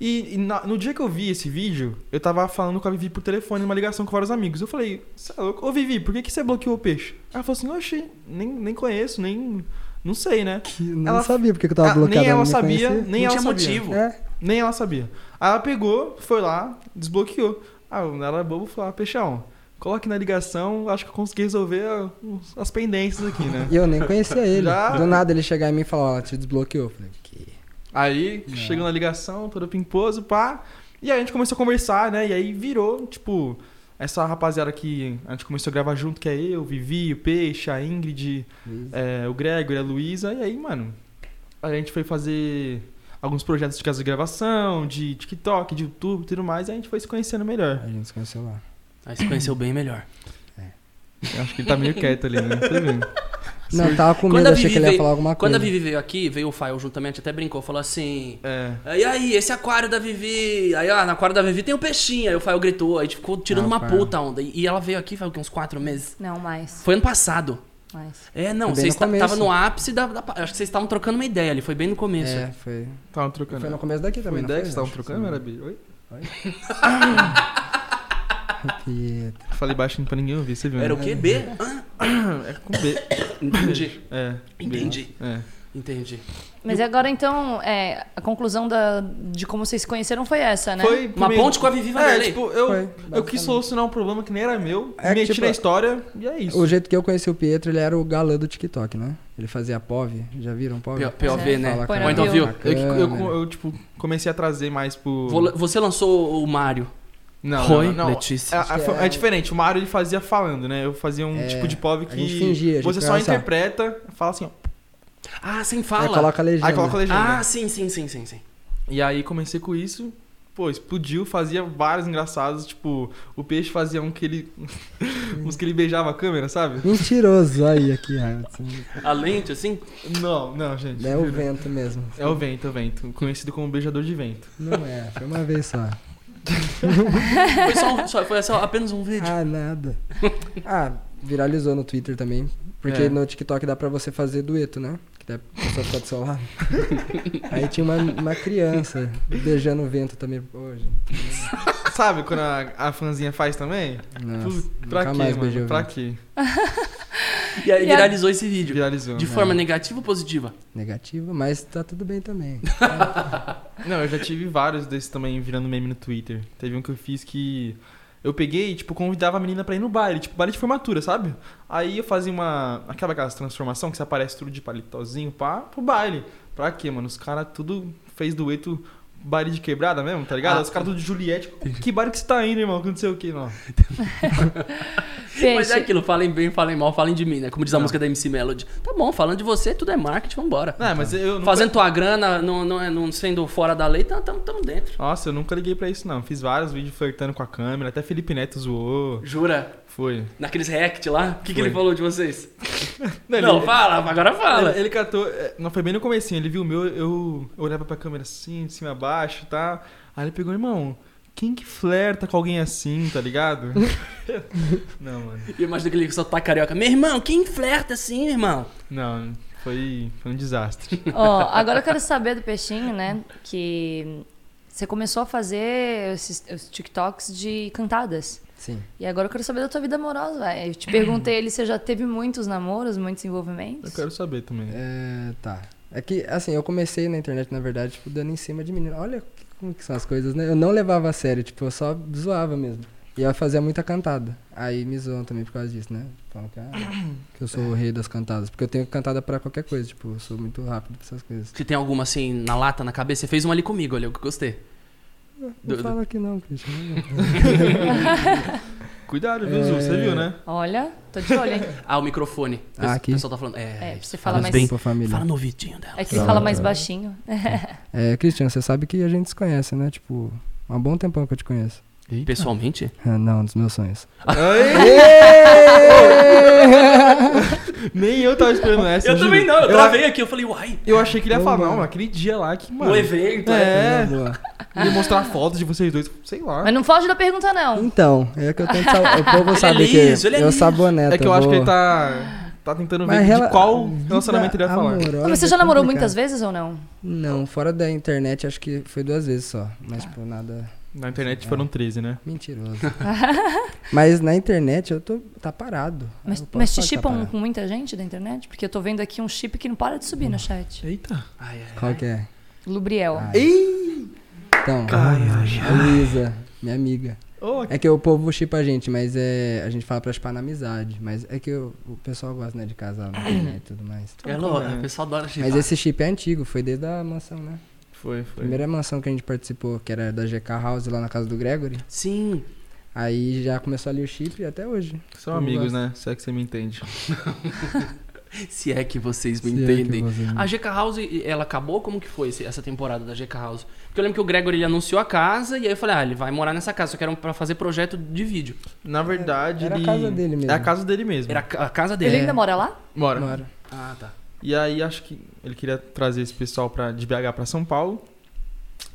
E, e na- no dia que eu vi esse vídeo, eu tava falando com a Vivi por telefone, numa ligação com vários amigos. Eu falei, "Cê é louco? ô Vivi, por que, que você bloqueou o peixe? Ela falou assim, oxi, nem, nem conheço, nem. Não sei, né? Que não Ela- sabia porque que eu tava Ah, bloqueado. nem eu ela me sabia, conhecia. nem Não ela tinha sabia. motivo. É, Nem ela sabia. Aí ela pegou, foi lá, desbloqueou. Ah, ela é bobo falou, ah, peixão, coloque na ligação, acho que eu consegui resolver ah, as pendências aqui, né? E eu nem conhecia ele. Já- Do nada ele chegar em mim e falar, ó, te desbloqueou. Eu falei, que? Aí chegou na ligação, todo pimposo, pá. E aí a gente começou a conversar, né? E aí virou, tipo, essa rapaziada que a gente começou a gravar junto, que é eu, Vivi, o Peixe, a Ingrid, é, o Gregory, a Luísa. E aí, mano, a gente foi fazer alguns projetos de casa de gravação, de TikTok, de YouTube e tudo mais. E a gente foi se conhecendo melhor. A gente se conheceu lá. Aí se conheceu bem melhor. Eu acho que ele tá meio quieto ali, né? Tá vendo? Não, tava com Quando medo, a achei que ele ia veio- falar alguma Quando coisa. a Vivi veio aqui, veio o Fael juntamente, até brincou, falou assim. É. E aí, esse aquário da Vivi. Aí, ah, no aquário da Vivi tem um peixinho. Aí o Fael gritou, aí a gente ficou tirando Ah, uma Fael. puta onda. E ela veio aqui faz quê, uns quatro meses. Não, mais. Foi ano passado. Mais. É, não, Foi vocês tava no ápice da, da- Acho que vocês estavam trocando uma ideia ali, foi bem no começo. É, foi. Tava trocando. Foi no começo daqui Foi também, não ideia foi? que vocês estavam trocando, era Bi? Oi? Pietro. Falei baixinho pra ninguém ouvir, você viu? Era o né? quê? B? É com B. entendi. É. Entendi. É. Entendi. Mas agora, então, é, a conclusão da, de como vocês se conheceram foi essa, né? Foi Uma meio- ponte com a Vivi É, Vanderlei. tipo, eu, Foi, eu quis basicamente. solucionar um problema que nem era meu, É que, meti tipo, na história e é isso. O jeito que eu conheci o Pietro, ele era o galã do TikTok, né? Ele fazia POV. Já viram POV? P- POV, É. né? Fala Point of bio. view. Eu, que- eu, eu, tipo, comecei a trazer mais pro... Vo- Você lançou o Mário. Não, Oi, não, não. Letícia. É, Acho que é, é- diferente, o Mario ele fazia falando, né? Eu fazia um É, tipo de POV a que gente fingia, a gente você só ficava só- interpreta, fala assim, ó. Ah, sem Aí fala. coloca a legenda. Aí coloca a legenda. Ah, sim, sim, sim, sim, sim. E aí comecei com isso, pô, explodiu, fazia vários engraçados, tipo, o peixe fazia um que ele. uns que ele beijava a câmera, sabe? Mentiroso, aí aqui, Hamilton. A lente, assim? Não, não, gente. É o juro. vento mesmo. É o vento, é o vento. Conhecido como beijador de vento. Não é, foi uma vez só. Foi, só, um- só- foi só apenas um vídeo. Ah, nada. Ah, viralizou no Twitter também. Porque É. no TikTok dá pra você fazer dueto, né? Que dá pra pessoa ficar do seu lado. Aí tinha uma, uma criança beijando o vento também. Gente. Sabe quando a, a fãzinha faz também? Nossa, pra nunca quê, mais beijei mano? o Pra vento. quê? E aí E a- viralizou esse vídeo. Viralizou. De Não. forma negativa ou positiva? Negativa, mas tá tudo bem também. Não, eu já tive vários desses também virando meme no Twitter. Teve um que eu fiz que eu peguei tipo, convidava a menina pra ir no baile, tipo, baile de formatura, sabe? Aí eu fazia uma. Aquela aquelas transformação que você aparece tudo de palitozinho, pá, pro baile. Pra quê, mano? Os caras tudo fez dueto. Baile de quebrada mesmo, tá ligado? Ah. Os caras tudo de Juliette. Que baile que você tá indo, irmão? Que não sei o que, não. Mas é aquilo, falem bem, falem mal, falem de mim, né? Como diz a Não. música da MC Melody. Tá bom, falando de você, tudo é marketing, vambora. Não, mas eu nunca... Fazendo tua grana, não, não, é- não sendo fora da lei, tamo, tamo, tamo dentro. Nossa, eu nunca liguei pra isso, não. Fiz vários vídeos flertando com a câmera. Até Felipe Neto zoou. Jura? Foi. Naqueles react lá? O que, que ele falou de vocês? Não, Não, ele- fala, agora fala. Ele, ele catou. é, Não foi bem no comecinho, ele viu o meu, eu, eu olhava pra câmera assim, de cima a baixo, tá? Aí ele pegou, irmão, quem que flerta com alguém assim, tá ligado? não, mano. E imagina aquele sotaque carioca. Meu irmão, quem flerta assim, irmão? Não, foi, foi um desastre. Ó, agora eu quero saber do Peixinho, né? Que você começou a fazer esses, os TikToks de cantadas. Sim. E agora eu quero saber da tua vida amorosa, velho. Eu te perguntei ele se já teve muitos namoros, muitos envolvimentos. Eu quero saber também. É, tá. É que, assim, eu comecei na internet, na verdade, tipo, dando em cima de menino. Olha como que são as coisas, né? Eu não levava a sério, tipo, eu só zoava mesmo. E eu fazia muita cantada. Aí me zoam também por causa disso, né? Falam que, ah, que eu sou o rei das cantadas. Porque eu tenho cantada pra qualquer coisa, tipo, eu sou muito rápido pra essas coisas. Se tem alguma assim na lata, na cabeça, você fez uma ali comigo, olha, eu que gostei. Não Do- fala que não, Christian. Cuidado, viu, Zu? Você viu, né? Olha, tô de olho, hein? Ah, o microfone. Ah, aqui? O pessoal tá falando. É, É, você fala mais- bem. Família. Fala no ouvidinho dela. É que Tá, fala mais tá. baixinho. É, Christian, você sabe que a gente se conhece, né? Tipo, há um bom tempão que eu te conheço. Pessoalmente? Ah, não, dos meus sonhos. Nem eu tava esperando essa. Eu juro. também não, eu Eu, travei aqui, eu falei, uai, eu achei que ele ia falar, não, aquele dia lá que, mano. no evento, É. Boa. Ele ia mostrar fotos de vocês dois, sei lá. Mas não foge da pergunta, não. Então, é que eu tento saber. O povo Ele sabe é que liso, ele é eu liso. saboneto. É que eu acho que ele tá. Tá tentando ver Mas de rela- qual relacionamento ele vai falar. Mas você é já namorou complicado. muitas vezes ou não? Não, fora da internet acho que foi duas vezes só. Mas, tipo, nada Na internet foram 13, né? mentiroso. mas na internet eu tô. tá parado. Mas, mas te tá chipam com muita gente da internet? Porque eu tô vendo aqui um chip que não para de subir no chat. Eita. Ai, ai, Qual que é? Lubriel. Ih! Então, ai, a Luísa, minha amiga. Oh, É que o povo chipa a gente, mas é. A gente fala pra chipar na amizade. Mas é que o, o pessoal gosta, né, de casal na internet e tudo mais. É louco, o pessoal adora chipar. Mas esse chip é antigo, foi desde a mansão, né? Foi, foi. Primeira mansão que a gente participou, que era da GK House lá na casa do Gregory. Sim. Aí já começou ali o chip e até hoje. São Eu amigos, gosto. né? Se é que você me entende. Se é que vocês me Se é entendem. você me- A GK House, ela acabou? Como que foi essa temporada da GK House? Porque eu lembro que o Gregor ele anunciou a casa e aí eu falei, ah, ele vai morar nessa casa, só que era pra fazer projeto de vídeo. Na verdade, Era a ele. casa dele mesmo. É a casa dele mesmo. Era a ca- a casa dele. Ele ainda mora lá? Bora. Mora. Ah, tá. E aí acho que ele queria trazer esse pessoal pra, de BH pra São Paulo.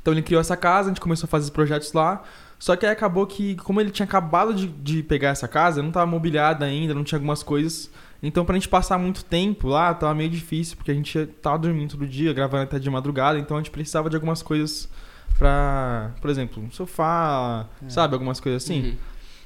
Então ele criou essa casa, a gente começou a fazer os projetos lá. Só que aí acabou que, como ele tinha acabado de, de pegar essa casa, não tava mobiliada ainda, não tinha algumas coisas. Então pra gente passar muito tempo lá, tava meio difícil, porque a gente tava dormindo todo dia, gravando até de madrugada, então a gente precisava de algumas coisas pra, por exemplo, um sofá, sabe, algumas coisas assim. Uhum.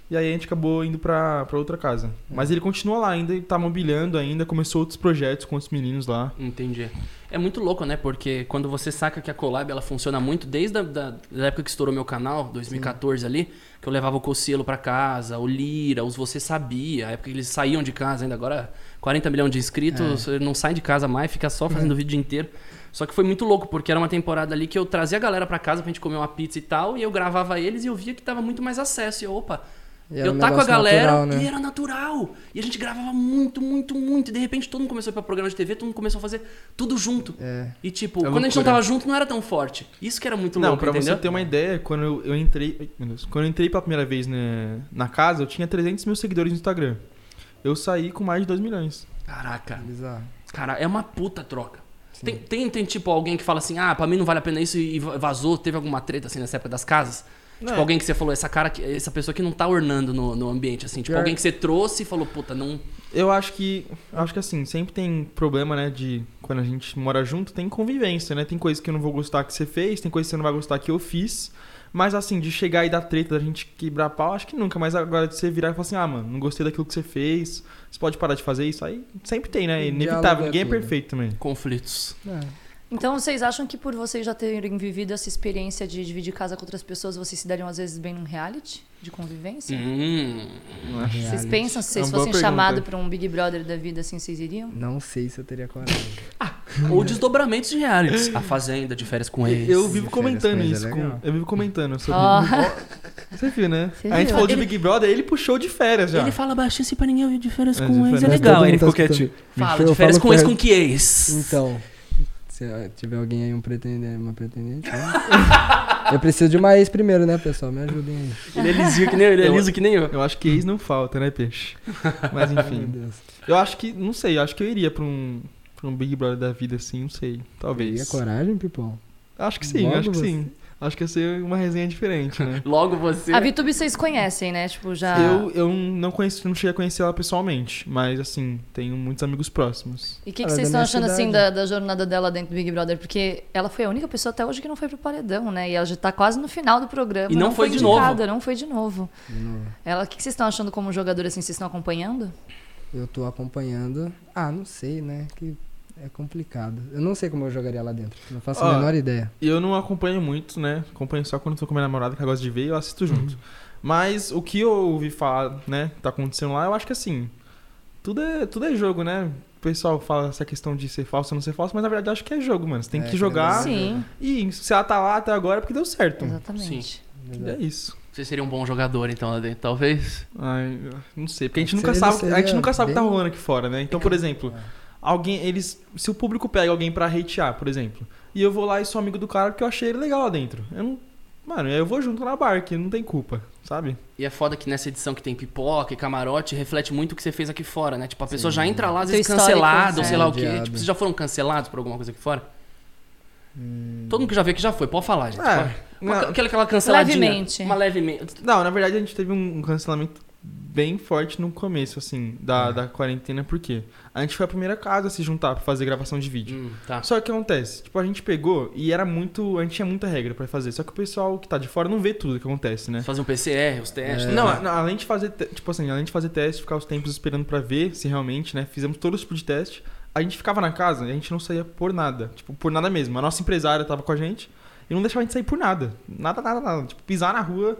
E aí a gente acabou indo pra, pra outra casa. Mas ele continua lá ainda, tá mobiliando ainda, começou outros projetos com os meninos lá. Entendi. É muito louco, né? Porque quando você saca que a collab ela funciona muito, desde a da, da época que estourou meu canal, 2014 ali, que eu levava o Cocielo pra casa, o Lira, os Você Sabia, a época que eles saíam de casa ainda, agora 40 milhões de inscritos, não sai de casa mais, fica só fazendo vídeo o dia inteiro. Só que foi muito louco, porque era uma temporada ali que eu trazia a galera pra casa pra gente comer uma pizza e tal, e eu gravava eles e eu via que tava muito mais acesso. E eu, opa, E era eu um tá com a galera natural, né? e era natural. E a gente gravava muito, muito, muito. E de repente todo mundo começou a ir pra programa de TV, todo mundo começou a fazer tudo junto. É. E tipo, É quando a gente não tava junto, não era tão forte. Isso que era muito Não, louco, pra entendeu? você ter uma ideia, quando eu, eu entrei. ai, meu Deus, quando eu entrei pela primeira vez na, na casa, eu tinha 300 mil seguidores no Instagram. Eu saí com mais de 2 milhões. Caraca. Bizarro. Cara, é uma puta troca. Tem, tem, tem, tipo, alguém que fala assim, ah, pra mim não vale a pena isso e vazou, teve alguma treta assim nessa época das casas? Não, Tipo, alguém que você falou, essa cara, que- essa pessoa que não tá ornando no, no ambiente, assim. Tipo, Pior- alguém que você trouxe e falou, puta, não. Eu acho que. Acho que assim, sempre tem problema, né? De quando a gente mora junto, tem convivência, né? Tem coisas que eu não vou gostar que você fez, tem coisas que você não vai gostar que eu fiz. Mas assim, de chegar e dar treta, da gente quebrar pau, acho que nunca. Mas agora de você virar e falar assim, ah, mano, não gostei daquilo que você fez, você pode parar de fazer isso. Aí sempre tem, né? É inevitável, é ninguém é tudo. perfeito também. Conflitos. É. Então vocês acham que por vocês já terem vivido essa experiência de dividir casa com outras pessoas, vocês se dariam às vezes bem num reality de convivência? Hum. Não acho. Vocês Reality. pensam, se É vocês boa fossem chamados pra um Big Brother da vida, assim, vocês iriam? Não sei se eu teria coragem. Ou desdobramentos de realities. A Fazenda, de férias com ex. Eu vivo comentando com eles isso. é com- eu vivo comentando sobre. Ó. Você viu, né? Você a gente viu. falou de Ele- Big Brother, ele puxou de férias já. Ele fala baixinho assim pra ninguém ouvir de férias É, com ex. É legal, ele tá ficou quietinho. escutando. Fala, Eu de férias com ex com que ex? Então, se tiver alguém aí, um pretendente, uma pretendente, né? eu preciso de uma ex primeiro, né, pessoal? Me ajudem aí. Ele é lisinho que nem eu, ele é liso que nem eu. Eu acho que ex não falta, né, peixe? Mas enfim. Deus. Eu acho que, não sei, eu acho que eu iria pra um, pra um Big Brother da vida assim, não sei. Teria Talvez. coragem, Pipão? Acho que sim, Logo acho que você. sim. Acho que ia ser uma resenha diferente, né? Logo você. A VTube vocês conhecem, né? Tipo, já. Eu, eu não conheci, não cheguei a conhecer ela pessoalmente, mas assim, tenho muitos amigos próximos. E o que, que é vocês estão achando assim cidade. da, da jornada dela dentro do Big Brother? Porque ela foi a única pessoa até hoje que não foi pro paredão, né? E ela já tá quase no final do programa. E não foi de indicada, Não foi de novo. De novo. Ela, o que, que vocês estão achando como jogadora assim? Vocês estão acompanhando? Eu tô acompanhando. Ah, não sei, né? Que é complicado. Eu não sei como eu jogaria lá dentro. Não faço Ó, a menor ideia. E eu não acompanho muito, né? Acompanho só quando tô com minha namorada, que ela gosta de ver, eu assisto junto. Mas o que eu ouvi falar, né, tá acontecendo lá, eu acho que assim, tudo é, tudo é jogo, né? O pessoal fala essa questão de ser falso ou não ser falso, mas na verdade eu acho que é jogo, mano. Você tem É, que jogar. Sim, E se ela tá lá até agora é porque deu certo. exatamente. E é isso. Você seria um bom jogador, então, lá dentro, talvez. Ai, não sei, porque a gente nunca sabe, a gente nunca sabe o que tá rolando aqui fora, né? Então, por exemplo, alguém, eles, se o público pega alguém pra hatear, por exemplo, e eu vou lá e sou amigo do cara porque eu achei ele legal lá dentro. Eu não, mano, eu vou junto na barca, não tem culpa, sabe? E é foda que nessa edição que tem pipoca e camarote, reflete muito o que você fez aqui fora, né? Tipo, a pessoa já entra lá, às vezes cancelada, ou sei é. lá o quê. Tipo, vocês já foram cancelados por alguma coisa aqui fora? Hum, Todo mundo que já veio aqui já foi, pode falar, gente. É, Pode. Uma, não, aquela, aquela canceladinha. Levemente. Uma levemente. não, na verdade a gente teve um cancelamento bem forte no começo, assim, da, da quarentena, porque a gente foi a primeira casa a se juntar pra fazer gravação de vídeo. Hum, tá. Só que o que acontece, tipo, a gente pegou e era muito. A gente tinha muita regra pra fazer. Só que o pessoal que tá de fora não vê tudo que acontece, né? Fazer um PCR, os testes. É. Não, não, além de fazer, tipo assim, além de fazer teste, ficar os tempos esperando pra ver se realmente, né, fizemos todo tipo de teste. A gente ficava na casa e a gente não saía por nada, tipo, por nada mesmo. A nossa empresária tava com a gente e não deixava a gente sair por nada. Nada, nada, nada. Tipo, pisar na rua,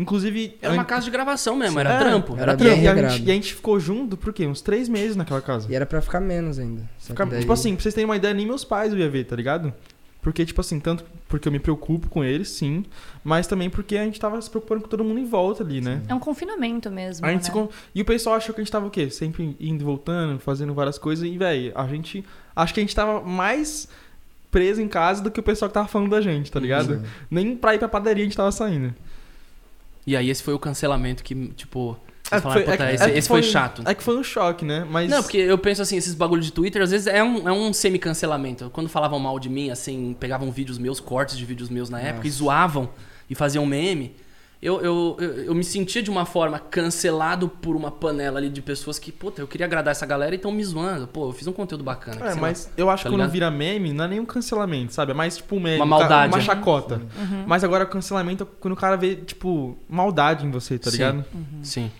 inclusive... Era uma casa de gravação mesmo, era É, trampo. era Era E, trampo. e a gente, e a gente ficou junto por quê? Uns três meses naquela casa. E era pra ficar menos ainda. Daí- Tipo assim, pra vocês terem uma ideia, nem meus pais eu ia ver, tá ligado? Porque, tipo assim, tanto porque eu me preocupo com eles, sim, mas também porque a gente tava se preocupando com todo mundo em volta ali, né? É um confinamento mesmo. A gente né? se con- E o pessoal achou que a gente tava o quê? Sempre indo e voltando, fazendo várias coisas. E, velho, a gente. Acho que a gente tava mais preso em casa do que o pessoal que tava falando da gente, tá ligado? Sim. Nem pra ir pra padaria a gente tava saindo. E aí esse foi o cancelamento que, tipo... É, falaram, foi- "Puta, é esse, é esse foi, chato. É que foi um choque, né? Mas. Não, porque eu penso assim, esses bagulhos de Twitter, às vezes é um, é um semi-cancelamento. Quando falavam mal de mim, assim, pegavam vídeos meus, cortes de vídeos meus na época, e Nossa. zoavam e faziam meme, eu, eu, eu, eu me sentia de uma forma cancelado por uma panela ali de pessoas que, puta, eu queria agradar essa galera e estão me zoando. Pô, eu fiz um conteúdo bacana. É, sei lá. mas eu acho tá que quando vira meme, não é nenhum cancelamento, sabe? É mais tipo um meme. Uma um maldade. Uma chacota. Uhum. Mas agora o cancelamento é quando o cara vê, tipo, maldade em você, tá Sim. ligado? Sim.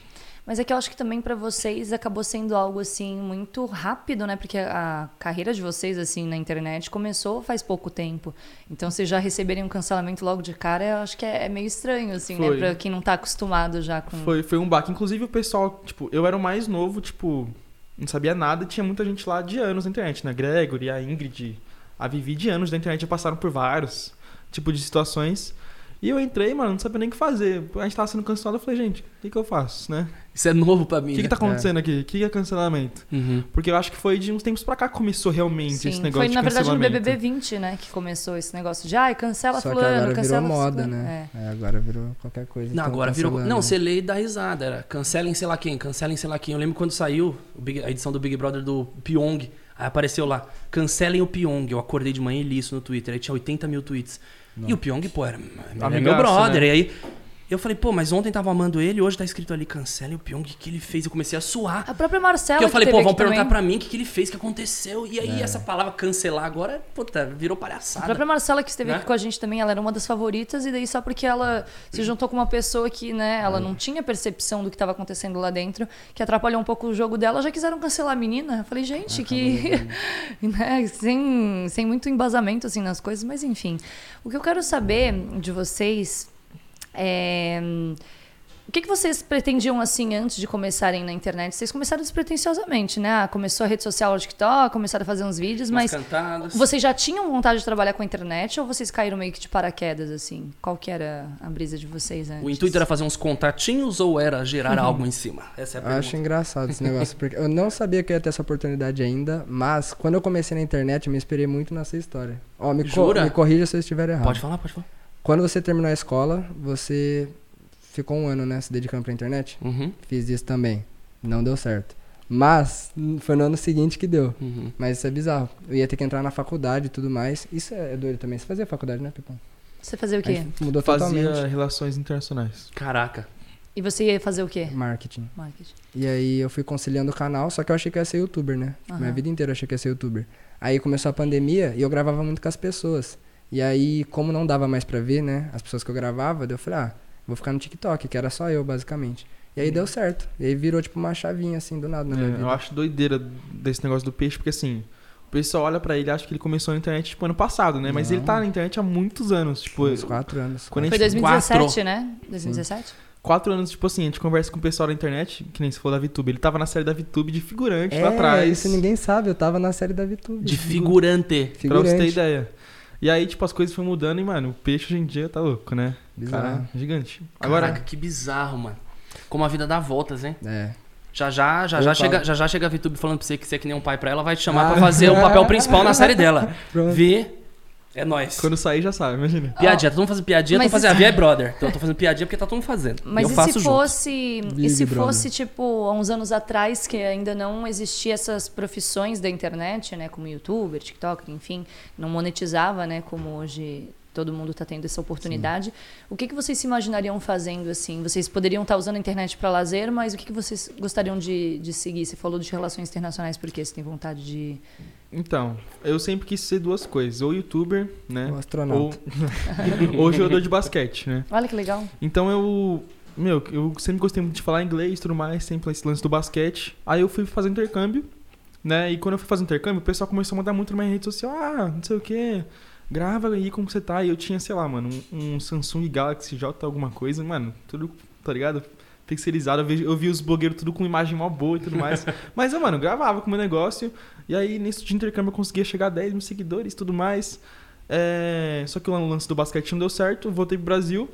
Mas é que eu acho que também pra vocês acabou sendo algo assim muito rápido, né? Porque a carreira de vocês assim na internet começou faz pouco tempo. Então vocês já receberem um cancelamento logo de cara, eu acho que é, é meio estranho assim, né? Foi. Pra quem não tá acostumado já com Foi, foi um baque. Inclusive o pessoal, tipo, eu era o mais novo, tipo, não sabia nada tinha muita gente lá de anos na internet, né? Gregory, a Ingrid, a Vivi de anos da internet já passaram por vários tipos de situações. E eu entrei, mano, não sabia nem o que fazer. A gente tava sendo cancelado, eu falei, gente, o que, que eu faço, né? Isso é novo pra O mim. que, que né? tá acontecendo aqui? O que, que é cancelamento? Uhum. Porque eu acho que foi de uns tempos pra cá que começou realmente Sim, esse negócio foi de na verdade no cancelamento. BBB 20, né, que começou esse negócio de, ai, cancela Só que fulano, agora virou moda, né? É. É, agora virou qualquer coisa. Não, então agora virou. cancelando, Não, né? você lê e dá risada. Era cancelem sei lá quem, cancelem sei lá quem. Eu lembro quando saiu o Big- a edição do Big Brother do Pyong. Aí apareceu lá, cancelem o Pyong. Eu acordei de manhã e li isso no Twitter. Aí tinha 80 mil tweets. E o Pyong, pô, era, era meu Amigaço, brother. né? E aí eu falei, pô, mas ontem tava amando ele, hoje tá escrito ali, cancelem o Pyong. O que, que ele fez? Eu comecei a suar. A própria Marcela Porque eu falei, que pô, vão perguntar também. pra mim o que, que ele fez, o que aconteceu. E aí É. essa palavra cancelar agora, puta, virou A palhaçada. própria Marcela que esteve Né? aqui com a gente também, ela era uma das favoritas, e daí só porque ela se juntou com uma pessoa que, né, ela não tinha percepção do que estava acontecendo lá dentro, que atrapalhou um pouco o jogo dela, já quiseram cancelar a menina. Eu falei, gente, que. né, sem, sem muito embasamento assim nas coisas, mas enfim. O que eu quero saber de vocês é. O que, que vocês pretendiam assim antes de começarem na internet? Vocês começaram despretensiosamente, né? Ah, Começou a rede social, o TikTok, começaram a fazer uns vídeos, Umas mas cantadas. vocês já tinham vontade de trabalhar com a internet ou vocês caíram meio que de paraquedas, assim? Qual que era a brisa de vocês antes? O intuito era fazer uns contatinhos ou era gerar algo em cima? Essa é a Eu pergunta. acho engraçado esse negócio, porque eu não sabia que eu ia ter essa oportunidade ainda, mas quando eu comecei na internet, eu me inspirei muito nessa história. Ó, me, co- Jura? me corrija se eu estiver errado. Pode falar, pode falar. Quando você terminou a escola, você ficou um ano, né, se dedicando pra internet? Uhum, Fiz isso também. Não deu certo. Mas foi no ano seguinte que deu. uhum. Mas isso é bizarro. Eu ia ter que entrar na faculdade e tudo mais. Isso é doido também. Você fazia faculdade, né, Pipão? Você fazia o quê? mudou Fazia totalmente. relações internacionais. Caraca. E você ia fazer o quê? Marketing. Marketing. E aí eu fui conciliando o canal, só que eu achei que ia ser youtuber, né? Aham. Minha vida inteira eu achei que ia ser youtuber. Aí começou a pandemia e eu gravava muito com as pessoas. E aí, como não dava mais pra ver, né, as pessoas que eu gravava, daí eu falei, ah, vou ficar no TikTok, que era só eu, basicamente. E aí deu certo. E aí virou tipo uma chavinha assim, do nada na minha É, vida. eu acho doideira desse negócio do peixe, porque assim, o pessoal olha pra ele e acha que ele começou na internet tipo ano passado, né? Mas Não. ele tá na internet há muitos anos. Tipo, Uns quatro anos. Quando Foi gente- 2017, quatro. né? 2017? quatro anos, tipo assim, a gente conversa com o pessoal da internet, que nem se for da VTube. Ele tava na série da VTube de figurante É, lá atrás. isso ninguém sabe, eu tava na série da VTube. De figurante. Pra Figurante. você ter ideia. E aí, tipo, as coisas foram mudando e, mano, o peixe hoje em dia tá louco, né? Bizarro. Cara, gigante. Agora, Caraca, que bizarro, mano. Como a vida dá voltas, hein? É. Já já, já já chega, já já chega a VTube falando pra você que você é que nem um pai pra ela, vai te chamar pra fazer o papel principal na série dela. Pronto. Vê, é nóis. quando sair já sabe, imagina. Piadinha, tá todo mundo fazendo piadinha, eu tô Mas fazendo. isso- A Via é brother. Então eu tô fazendo piadinha porque tá todo mundo fazendo. Mas eu e faço se junto. fosse, e Big se Brother. fosse tipo há uns anos atrás que ainda não existia essas profissões da internet, né, como youtuber, TikTok, enfim, não monetizava, né, como hoje todo mundo está tendo essa oportunidade. O que que vocês se imaginariam fazendo assim? Vocês poderiam estar usando a internet para lazer, mas o que que vocês gostariam de, de seguir? Você falou de relações internacionais, por quê? Você tem vontade de Então, eu sempre quis ser duas coisas, ou youtuber, né? Ou, astronauta. ou jogador de basquete, né? Olha que legal. Então eu. Meu, eu sempre gostei muito de falar inglês e tudo mais, sempre esse lance do basquete. Aí eu fui fazer intercâmbio, né? E quando eu fui fazer intercâmbio, o pessoal começou a mandar muito na minha rede social. Ah, não sei o que. Grava aí como você tá. E eu tinha, sei lá, mano, um, um Samsung Galaxy J alguma coisa, mano, tudo, tá ligado? Pixelizado. Eu vi, eu vi os blogueiros tudo com imagem mó boa e tudo mais. Mas, eu, mano, gravava com o meu negócio. E aí, nisso de intercâmbio, eu conseguia chegar a 10 mil seguidores e tudo mais. É, Só que o lance do basquete não deu certo. Voltei pro Brasil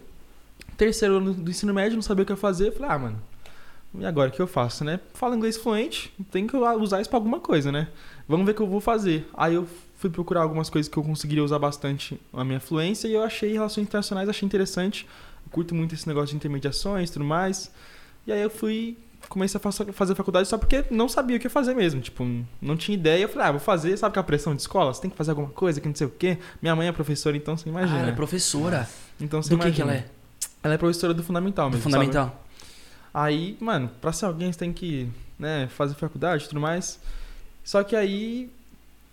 terceiro ano do ensino médio, não sabia o que eu fazer. Falei, ah, mano, e agora o que eu faço, né? Falo inglês fluente, tem que usar isso pra alguma coisa, né? Vamos ver o que eu vou fazer. Aí eu fui procurar algumas coisas que eu conseguiria usar bastante a minha fluência e eu achei relações internacionais, achei interessante. Eu curto muito esse negócio de intermediações e tudo mais. E aí eu fui, comecei a fazer faculdade só porque não sabia o que fazer mesmo. Tipo, não tinha ideia. Eu falei, ah, vou fazer, sabe que a pressão de escola? Você tem que fazer alguma coisa, que não sei o quê. Minha mãe é professora, então você imagina. Ah, ela é professora. Então você Do que que imagina. ela é? Ela é professora do fundamental Do mesmo. sabe? fundamental. Aí, mano, pra ser alguém você tem que, né, fazer faculdade e tudo mais. Só que aí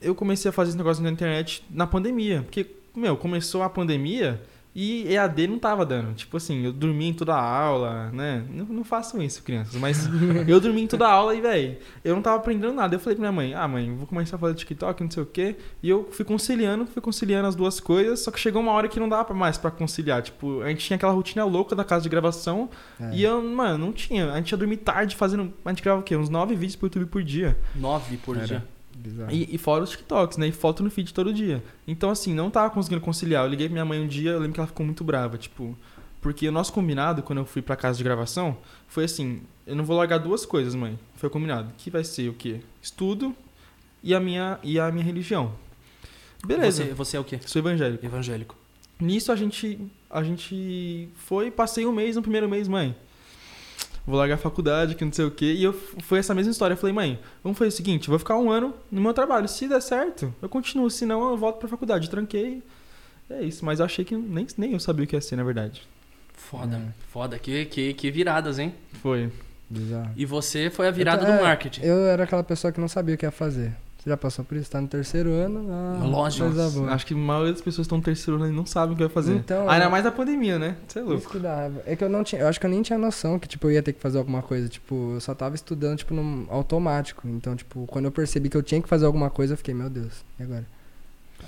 eu comecei a fazer esse negócio na internet na pandemia. Porque, meu, começou a pandemia e EAD não tava dando. Tipo assim, eu dormia em toda a aula, né? Não, não façam isso, crianças. Mas eu dormia em toda a aula e, velho, eu não tava aprendendo nada. Eu falei pra minha mãe, ah, mãe, vou começar a fazer TikTok, não sei o quê. E eu fui conciliando, fui conciliando as duas coisas. Só que chegou uma hora que não dava mais pra conciliar. Tipo, a gente tinha aquela rotina louca da casa de gravação. É. E eu, mano, não tinha. A gente ia dormir tarde fazendo. A gente grava o quê? Uns nove vídeos pro YouTube por dia. Nove por Era. dia. Bizarro. E, e fora os TikToks, né? E foto no feed todo dia. Então, assim, não tava conseguindo conciliar. Eu liguei pra minha mãe um dia, eu lembro que ela ficou muito brava, tipo. Porque o nosso combinado, quando eu fui pra casa de gravação, foi assim: eu não vou largar duas coisas, mãe. Foi combinado. Que vai ser o quê? Estudo e a minha, e a minha religião. Beleza. Você, você é o quê? Sou evangélico. Evangélico. Nisso a gente, a gente foi, passei um mês, no primeiro mês, mãe. Vou largar a faculdade, que não sei o quê. E eu, foi essa mesma história. Eu falei, mãe, vamos fazer o seguinte: eu vou ficar um ano no meu trabalho. Se der certo, eu continuo. Se não, eu volto pra faculdade. Tranquei. É isso. Mas eu achei que nem, nem eu sabia o que ia ser, na verdade. Foda, É. foda. Que, que, que viradas, hein? Foi. Bizarro. E você foi a virada Então, do é, marketing. Eu era aquela pessoa que não sabia o que ia fazer. Você já passou por isso? Tá no terceiro ano? Ah, Lógico. Coisa boa. Acho que a maioria das pessoas estão no terceiro ano e não sabem o que vai fazer. Então, Ainda é- mais na pandemia, né? Você é Isso louco. que. É que eu não tinha. Eu acho que eu nem tinha noção que, tipo, eu ia ter que fazer alguma coisa. Tipo, eu só tava estudando, tipo, no automático. Então, tipo, quando eu percebi que eu tinha que fazer alguma coisa, eu fiquei, meu Deus, e agora?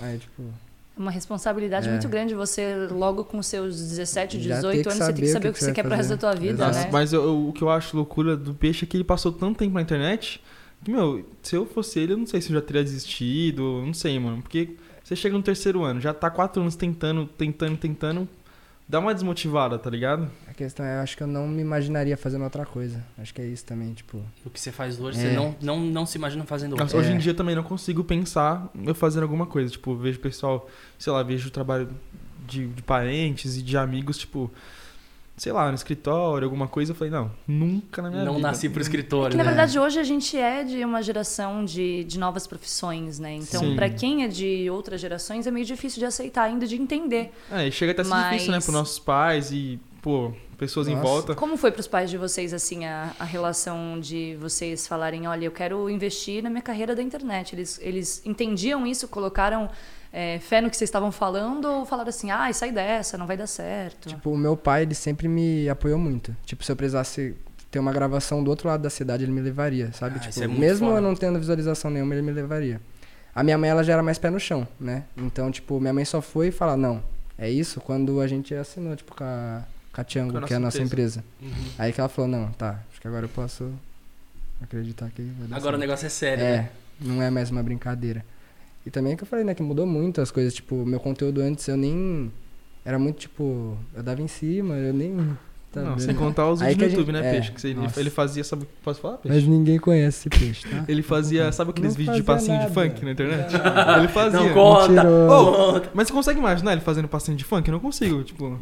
Aí, tipo. É uma responsabilidade É. muito grande você, logo com seus 17, Já 18 tem que anos, você tem que saber o que você vai quer pro resto da fazer. tua vida, Exato. né? Mas eu- eu- o que eu acho loucura do peixe é que ele passou tanto tempo na internet que, meu, se eu fosse ele, eu não sei se eu já teria desistido, não sei, mano. Porque você chega no terceiro ano, já tá quatro anos tentando, tentando, tentando, dá uma desmotivada, tá ligado? A questão é, eu acho que eu não me imaginaria fazendo outra coisa. Acho que é isso também, tipo. O que você faz hoje, É. você não, não, não se imagina fazendo Mas outra. Hoje em É. dia também não consigo pensar eu fazendo alguma coisa. Tipo, vejo pessoal, sei lá, vejo o trabalho de, de parentes e de amigos, tipo, sei lá, no escritório, alguma coisa. Eu falei, não, nunca na minha Não vida. nasci pro É escritório, que, na né? verdade, hoje a gente é de uma geração de, de novas profissões, né? Então, pra quem é de outras gerações, é meio difícil de aceitar ainda, de entender. É, e chega até a ser Mas- difícil, né, pros nossos pais e, pô, pessoas em Nossa. volta. Como foi pros pais de vocês, assim, a, a relação de vocês falarem, olha, eu quero investir na minha carreira da internet? Eles, eles entendiam isso, colocaram é, fé no que vocês estavam falando ou falaram assim, ah, sai dessa, não vai dar certo? Tipo, o meu pai, ele sempre me apoiou muito. Tipo, se eu precisasse ter uma gravação do outro lado da cidade, ele me levaria, sabe? Ah, tipo, isso é muito mesmo foda. eu não tendo visualização nenhuma, ele me levaria. A minha mãe, ela já era mais pé no chão, né? Então, tipo, minha mãe só foi falar, não, é isso, quando a gente assinou, tipo, com a, com a Tiango, Com a que é a nossa nossa empresa. Uhum. Aí que ela falou, não, tá, acho que agora eu posso acreditar que vai dar Agora o certo. negócio é sério, É, né? não é mais uma brincadeira. E também é que eu falei, né, que mudou muito as coisas. Tipo, meu conteúdo antes eu nem. Era muito tipo. Eu dava em cima, eu nem. tá não, vendo? sem contar os vídeos no a gente- YouTube, né, é, Peixe? Que você- ele, nossa. ele fazia, sabe, posso falar, Peixe? Mas ninguém conhece esse peixe, tá? Ele fazia, sabe aqueles Não vídeos de passinho de nada. funk na internet? Não. Ele fazia. Não conta! Conta. Mas você consegue imaginar ele fazendo passinho de funk? Eu não consigo, tipo...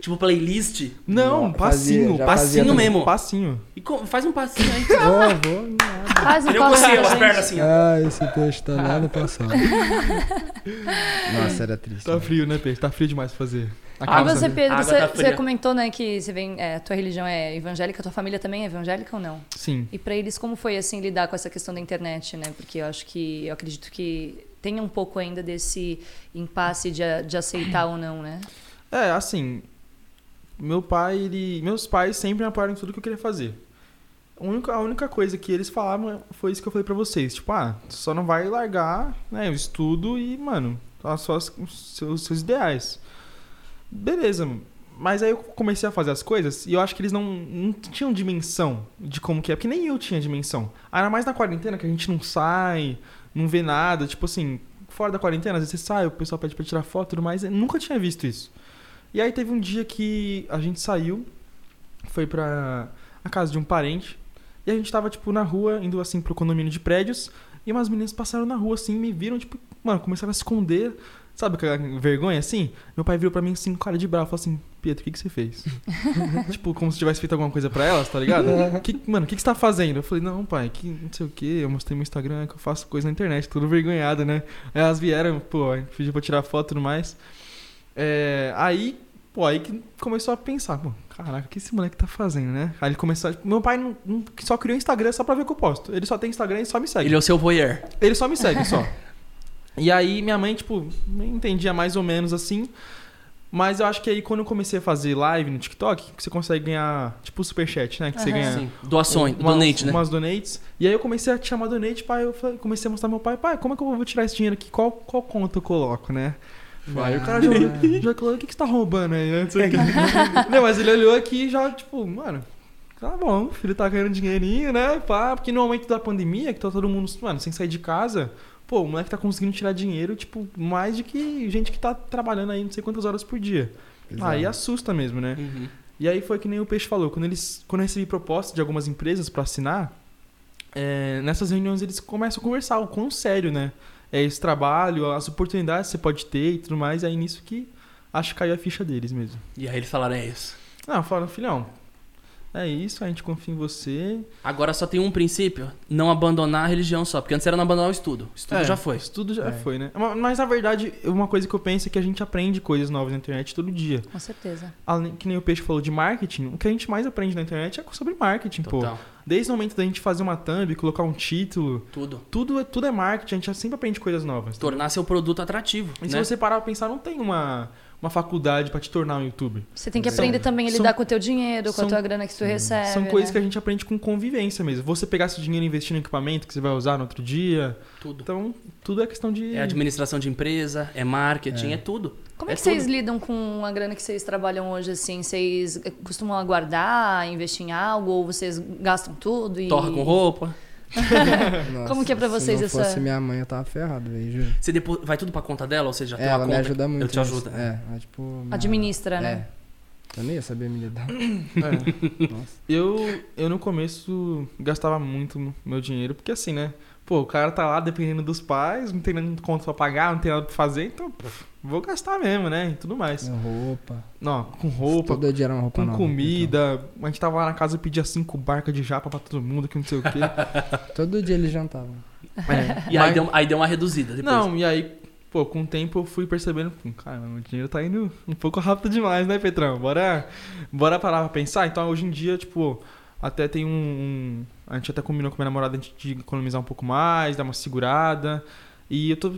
Tipo playlist. Não, Não, passinho. fazia, Passinho mesmo. Passinho. E faz um passinho aí. Vou, vou, um Ele conseguiu, as pernas assim. Ah, esse peixe tá lá no passado. Nossa, era triste. Tá né? frio, né, Peixe? Tá frio demais pra fazer. E Acaba você, sabendo. Pedro, você, tá você comentou, né, que você vem, é, tua religião é evangélica, tua família também é evangélica ou não? Sim. E pra eles, como foi, assim, lidar com essa questão da internet, né? Porque eu acho que, eu acredito que tem um pouco ainda desse impasse de, de aceitar ou não, né? É, assim, meu pai, ele, meus pais sempre me apoiaram em tudo que eu queria fazer. A única, coisa que eles falavam foi isso que eu falei pra vocês. Tipo, ah, só não vai largar, né, o estudo e, mano, as suas, os seus, seus ideais. Beleza, mas aí eu comecei a fazer as coisas e eu acho que eles não, não tinham dimensão de como que é, porque nem eu tinha dimensão. Ainda mais na quarentena, que a gente não sai, não vê nada, tipo assim, fora da quarentena, às vezes você sai, o pessoal pede pra tirar foto e tudo mais, eu nunca tinha visto isso. E aí teve um dia que a gente saiu, foi pra a casa de um parente, e a gente tava, tipo, na rua, indo, assim, pro condomínio de prédios, e umas meninas passaram na rua, assim, me viram, tipo, mano, começaram a se esconder, sabe, aquela vergonha, assim? Meu pai virou pra mim, assim, com cara de bravo, falou assim, Pietro, o que que você fez? tipo, como se tivesse feito alguma coisa pra elas, tá ligado? que, mano, o que que você tá fazendo? Eu falei, não, pai, que não sei o que, eu mostrei meu Instagram, que eu faço coisa na internet, tudo vergonhado, né? Aí elas vieram, pô, pediu pra tirar foto e tudo mais. É, aí, pô, aí que começou a pensar, pô, caraca, o que esse moleque tá fazendo, né? Aí ele começou a, meu pai não, não- só criou Instagram só pra ver o que eu posto. Ele só tem Instagram e só me segue. Ele é o seu voyeur. Ele só me segue, só. E aí minha mãe, tipo, entendia mais ou menos assim. Mas eu acho que aí quando eu comecei a fazer live no TikTok, que você consegue ganhar, tipo, superchat, né? Que você Aham. ganha Sim. Doações, umas, donate, né? umas donates. E aí eu comecei a te chamar donate, pai. Eu falei- comecei a mostrar meu pai, pai, como é que eu vou tirar esse dinheiro aqui? Qual, qual conta eu coloco, né? Aí o cara já, já falou, o que, que você tá roubando aí? né? Não. Não, mas ele olhou aqui e já, tipo, mano, Tá bom, o filho tá ganhando dinheirinho, né? Pá, porque no momento da pandemia, que tá todo mundo, mano, sem sair de casa, pô, o moleque tá conseguindo tirar dinheiro, tipo, mais de que gente que tá trabalhando aí não sei quantas horas por dia. Bizarro. Aí assusta mesmo, né? Uhum. E aí foi que nem o Peixe falou, quando eles quando eu recebi proposta de algumas empresas pra assinar, é, nessas reuniões eles começam a conversar o quão sério, né? É esse trabalho, as oportunidades que você pode ter e tudo mais, aí nisso que acho que caiu a ficha deles mesmo. E aí eles falaram, é isso. Não, falaram, filhão, é isso, a gente confia em você. Agora só tem um princípio, não abandonar a religião só, porque antes era não abandonar o estudo. O estudo É, já foi. Isso tudo já É. foi, né? Ma- Mas na verdade, uma coisa que eu penso é que a gente aprende coisas novas na internet todo dia. Com certeza. Além, que nem o Peixe falou de marketing, o que a gente mais aprende na internet é sobre marketing, pô. Total. Desde o momento da gente fazer uma thumb, colocar um título, Tudo. tudo, é- tudo é marketing, a gente sempre aprende coisas novas. Tornar seu produto atrativo. E se né? você parar pra pensar, não tem uma, uma faculdade pra te tornar um youtuber. Você tem que São- aprender também a são- lidar com o teu dinheiro, com são- a tua grana que tu recebe. São coisas né? que a gente aprende com convivência mesmo. Você pegar esse dinheiro e investir no equipamento que você vai usar no outro dia. Tudo. Então, tudo é questão de. É administração de empresa, é marketing, é, tudo. Como é, É que vocês tudo. lidam com a grana que vocês trabalham hoje, assim? Vocês costumam aguardar, investir em algo, ou vocês gastam tudo e... Torra com roupa. Nossa, Como que é pra vocês se não essa- fosse minha mãe, eu tava ferrado, velho, juro. Você depo- vai tudo pra conta dela ou você já tem É, uma ela me conta? ajuda muito. Eu te ajudo. É, ela, tipo... minha- Administra, né? É. Eu nem ia saber me lidar. É. Nossa. Eu, eu no começo gastava muito meu dinheiro, porque assim, né? Pô, o cara tá lá dependendo dos pais, não tem nenhum conta pra pagar, não tem nada pra fazer, então pff, vou gastar mesmo, né? E tudo mais. Minha roupa. Não, com roupa, Todo dia era uma roupa com nova. comida. A gente tava lá na casa e pedia cinco barcas de japa pra todo mundo, que não sei o quê. então. Todo dia eles jantavam. É. E aí Mas- deu, aí deu uma reduzida depois. Não, e aí, pô, com o tempo eu fui percebendo, pô, cara, o dinheiro tá indo um pouco rápido demais, né, Petrão? Bora, bora parar pra pensar? Então, hoje em dia, tipo, até tem um, um- A gente até combinou com minha namorada de economizar um pouco mais, dar uma segurada. E eu tô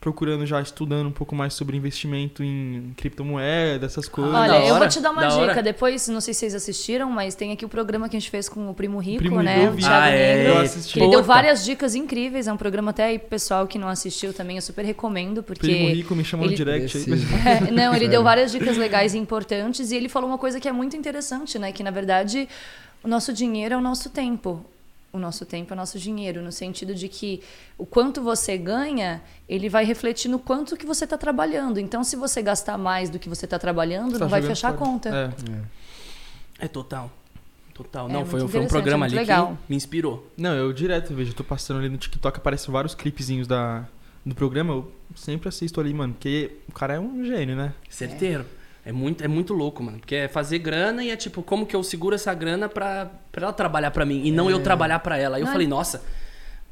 procurando já, estudando um pouco mais sobre investimento em criptomoeda, essas coisas. Ah, Olha, da eu hora, vou te dar uma da dica. hora. Depois, não sei se vocês assistiram, mas tem aqui o programa que a gente fez com o Primo Rico, Primo né? O. Thiago Ah, é. Negro. Eu assisti. Que ele deu várias dicas incríveis. É um programa até aí pro pessoal que não assistiu também, eu super recomendo, porque. Primo Rico me chamou ele- no direct aí. É, não, ele deu várias dicas legais e importantes e ele falou uma coisa que é muito interessante, né? Que na verdade o nosso dinheiro é o nosso tempo. O nosso tempo é o nosso dinheiro, no sentido de que o quanto você ganha, ele vai refletir no quanto que você está trabalhando. Então, se você gastar mais do que você está trabalhando, Tá não vai fechar a conta. É. É total. Total. É Não, foi, foi um programa é ali legal. que me inspirou. Não, eu direto vejo, eu tô passando ali no TikTok, aparecem vários clipezinhos da, do programa, eu sempre assisto ali, mano, porque o cara é um gênio, né? Certeiro. É muito, é muito louco, mano. Porque é fazer grana e é tipo, como que eu seguro essa grana pra, pra ela trabalhar pra mim e não eu trabalhar pra ela. Aí eu Não, falei, nossa,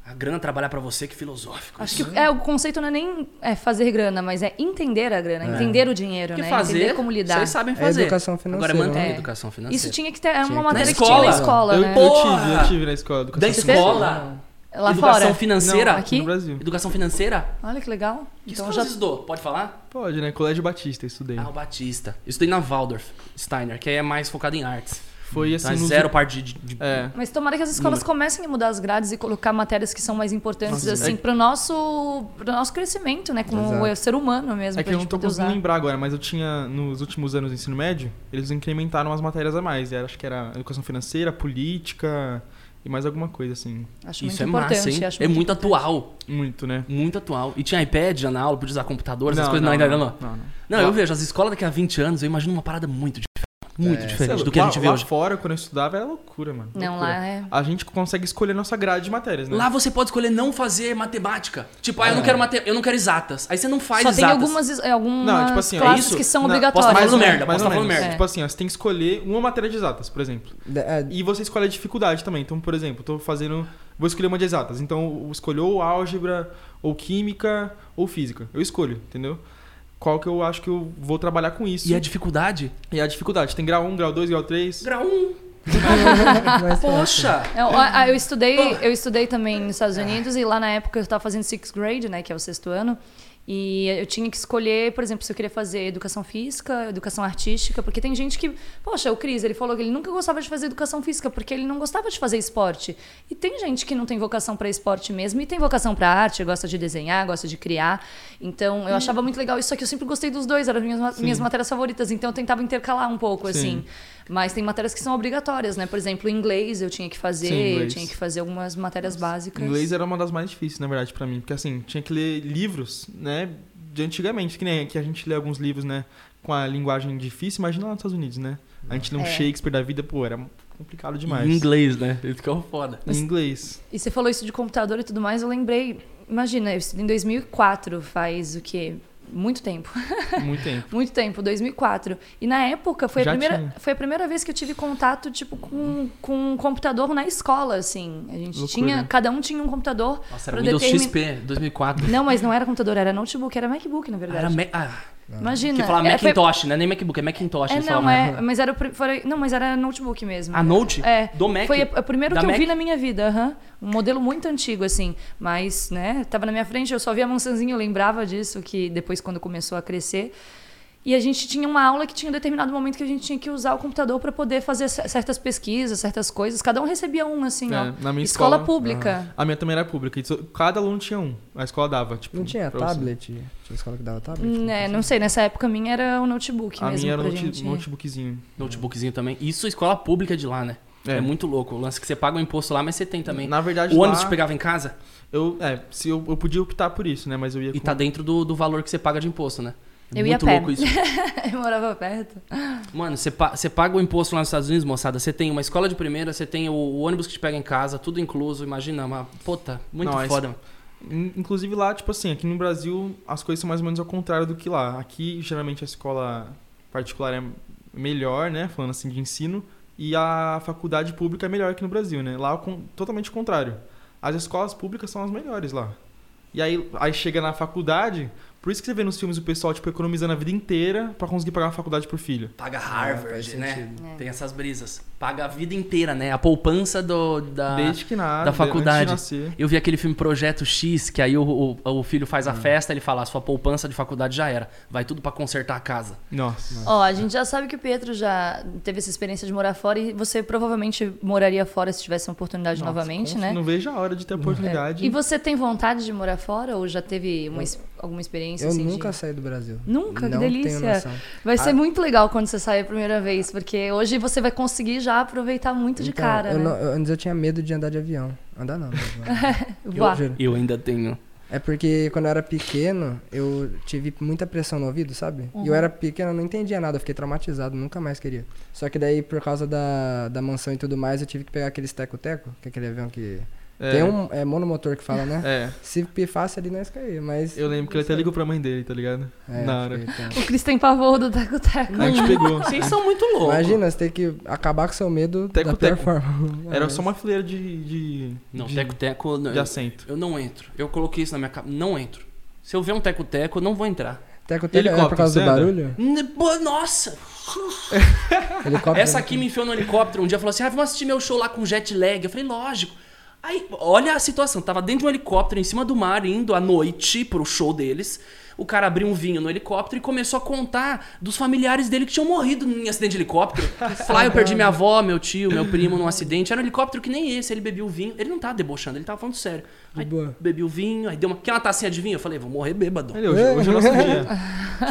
a grana trabalhar pra você, que filosófico. Acho que é, o conceito não é nem é fazer grana, mas é entender a grana, entender o dinheiro, Porque né? fazer, entender como lidar. vocês sabem É fazer. educação Agora financeira, mantém né? a educação financeira. Isso tinha que ter é uma que- matéria Na que tinha na escola. eu, né? eu tive, eu tive na escola. Da Educação Você fez? escola? Lá educação fora. financeira? Não, Aqui? no Brasil. Educação financeira? Olha que legal. Que Então escola já você estudou? Pode falar? Pode, né? Colégio Batista, estudei. Ah, o Batista. Eu estudei na Waldorf Steiner, que aí é mais focado em artes. Foi assim, Então é nos- zero parte de... de- É. Mas tomara que as escolas Número. comecem a mudar as grades e colocar matérias que são mais importantes, Nossa, assim, é- pro nosso, pro nosso crescimento, né? Como Exato. ser humano mesmo, É que eu não tô conseguindo usar. lembrar agora, mas eu tinha, nos últimos anos do ensino médio, eles incrementaram umas matérias a mais. E era- acho que era educação financeira, política e mais alguma coisa, assim. Acho Isso muito é massa, hein? acho É muito importante. atual. Muito, né? Muito atual. E tinha iPad já na aula, podia usar computador, essas Não, coisas. Não, não, ainda não, não. não, não. Não, eu vejo as escolas daqui a 20 anos, eu imagino uma parada muito diferente. Muito É, diferente Sei do lá, que a lá- gente vê lá hoje. fora, quando eu estudava, era loucura, mano. Não, loucura. lá é... A gente consegue escolher nossa grade de matérias, né? Lá você pode escolher não fazer matemática. Tipo, ah, eu não quero mate... eu não quero exatas. Aí você não faz Só tem exatas. algumas, é, algumas Não, tipo assim, é classes isso? que são Não, obrigatórias. falando né? merda, mais posso ou falando menos. merda. Tipo assim, ó, você tem que escolher uma matéria de exatas, por exemplo. É, E você escolhe a dificuldade também. Então, por exemplo, eu tô fazendo. Vou escolher uma de exatas. Então, eu escolho ou álgebra, ou química, ou física. Eu escolho, entendeu? Qual que eu acho que eu vou trabalhar com isso. E a dificuldade? E a dificuldade. Tem grau 1, grau 2, grau 3. Grau 1. mas tá. Poxa! Eu, ah, eu estudei, eu estudei também nos Estados Unidos e lá na época eu estava fazendo sixth grade, né, que é o sexto ano. E eu tinha que escolher, por exemplo, se eu queria fazer educação física, educação artística, porque tem gente que, poxa, o Cris, ele falou que ele nunca gostava de fazer educação física porque ele não gostava de fazer esporte. E tem gente que não tem vocação para esporte mesmo e tem vocação para arte, gosta de desenhar, gosta de criar. Então, eu achava muito legal isso, só que eu sempre gostei dos dois, eram as minhas, minhas matérias favoritas, então eu tentava intercalar um pouco, Sim. assim. Mas tem matérias que são obrigatórias, né? Por exemplo, inglês eu tinha que fazer, Sim, eu tinha que fazer algumas matérias básicas. Inglês era uma das mais difíceis, na verdade, pra mim. Porque, assim, tinha que ler livros, né? De antigamente, que nem aqui a gente lê alguns livros, né? Com a linguagem difícil. Imagina lá nos Estados Unidos, né? A gente lê um É. Shakespeare da vida, pô, era complicado demais. Em inglês, né? Ele ficou foda. Em inglês. E você falou isso de computador e tudo mais, eu lembrei. Imagina, eu estudei em 2004, faz o quê? Muito tempo. Muito tempo. Muito tempo, 2004. E na época foi a, primeira, tinha. foi a primeira vez que eu tive contato, tipo, com, com um computador na escola, assim. A gente Loucura. tinha, cada um tinha um computador. Nossa, era Windows determin- XP, 2004. Não, mas não era computador, era notebook, era MacBook, na verdade. Era Ma- ah, Imagina. que falar é, foi- Macintosh, né? Nem MacBook, é Macintosh. É, não, é, mas era, foi- não, mas era notebook mesmo. A Note? É. Do Mac? Foi o primeiro Da que eu vi Mac? na minha vida, aham. Um modelo muito antigo, assim. Mas, né, tava na minha frente, eu só via a maçãzinha, eu lembrava disso, que depois, quando começou a crescer. E a gente tinha uma aula que tinha um determinado momento que a gente tinha que usar o computador para poder fazer certas pesquisas, certas coisas. Cada um recebia um, assim, É, ó. na minha escola, escola- pública. A minha também era pública. Cada aluno tinha um. A escola dava, tipo. Não tinha pra você. tablet? Tinha escola que dava tablet? Hum, É, não sei, nessa época a minha era o notebook A mesmo minha era note- gente. notebookzinho. Notebookzinho também. Isso escola pública de lá, né? É. É. muito louco. O lance que você paga o imposto lá, mas você tem também. Na verdade, o lá, ônibus te pegava em casa eu, é, se eu, eu podia optar por isso, né? Mas eu ia e com- tá dentro do, do valor que você paga de imposto, né? É Eu ia muito pé. louco isso. eu morava perto. Mano, você, pa- paga o imposto lá nos Estados Unidos, moçada. Você tem uma escola de primeira, você tem o, o ônibus que te pega em casa, tudo incluso. Imagina, uma puta, muito Não, foda. In- Inclusive lá, tipo assim, aqui no Brasil as coisas são mais ou menos ao contrário do que lá. Aqui, geralmente, a escola particular é melhor, né? Falando assim de ensino. E a faculdade pública é melhor aqui no Brasil, né? Lá é com- totalmente o contrário. As escolas públicas são as melhores lá. E aí, aí chega na faculdade, por isso que você vê nos filmes o pessoal, tipo, economizando a vida inteira pra conseguir pagar a faculdade pro filho. Paga faz Harvard, né? sentido. É. Tem essas brisas. Paga a vida inteira, né? A poupança do, da, Desde que nada, da faculdade. antes de nascer. Eu vi aquele filme Projeto X, que aí o, o, o filho faz a festa, ele fala, a sua poupança de faculdade já era. Vai tudo pra consertar a casa. Nossa. Ó, a gente já sabe que o Pietro já teve essa experiência de morar fora e você provavelmente moraria fora se tivesse uma oportunidade Nossa, novamente, né? Não vejo a hora de ter a oportunidade. E você tem vontade de morar fora ou já teve uma, ex- alguma experiência Eu assim? de- nunca saí do Brasil. Nunca? Que Não delícia. Tenho noção. Vai ser Ah. muito legal quando você sair a primeira vez, porque hoje você vai conseguir já aproveitar muito de Então, cara, eu né? não- eu- antes eu tinha medo de andar de avião. Andar não. mas juro. Eu ainda tenho. É porque quando eu era pequeno, eu tive muita pressão no ouvido, sabe? Uhum. E eu era pequeno, eu não entendia nada, eu fiquei traumatizado, nunca mais queria. Só que daí, por causa da, da mansão e tudo mais, eu tive que pegar aqueles teco-teco, que é aquele avião que. É, Tem um é monomotor que fala, né? É. Se pifasse ali, nós caía, mas. Eu lembro que ele até ligou pra mãe dele, tá ligado? É, Na hora. tenso. O Cris tem pavor do teco-teco. A gente pegou. Vocês são muito loucos. Imagina, você tem que acabar com seu medo da Teco-teco. pior forma. Era só uma fileira de. de Não, de, teco-teco... de assento. Eu não entro. Eu coloquei isso na minha cabeça. Não entro. Se eu ver um teco-teco, eu não vou entrar. Teco-teco é Helicóptero, por causa do barulho? Nossa! Helicóptero. Essa aqui me enfiou no helicóptero um dia e falou assim: ah, vamos assistir meu show lá com jet lag. Eu falei, lógico. Aí, olha a situação. Tava dentro de um helicóptero, em cima do mar, indo à noite pro show deles. O cara abriu um vinho no helicóptero e começou a contar dos familiares dele que tinham morrido em acidente de helicóptero. Falar, "Ah, eu perdi minha avó, meu tio, meu primo num acidente. Era um helicóptero que nem esse. Ele bebia o vinho. Ele não tava debochando, ele tava falando sério. Aí, boa. bebi o vinho, aí deu uma. Quer uma tacinha de vinho? Eu falei, vou morrer bêbado. Olha, hoje, hoje é o nosso dia.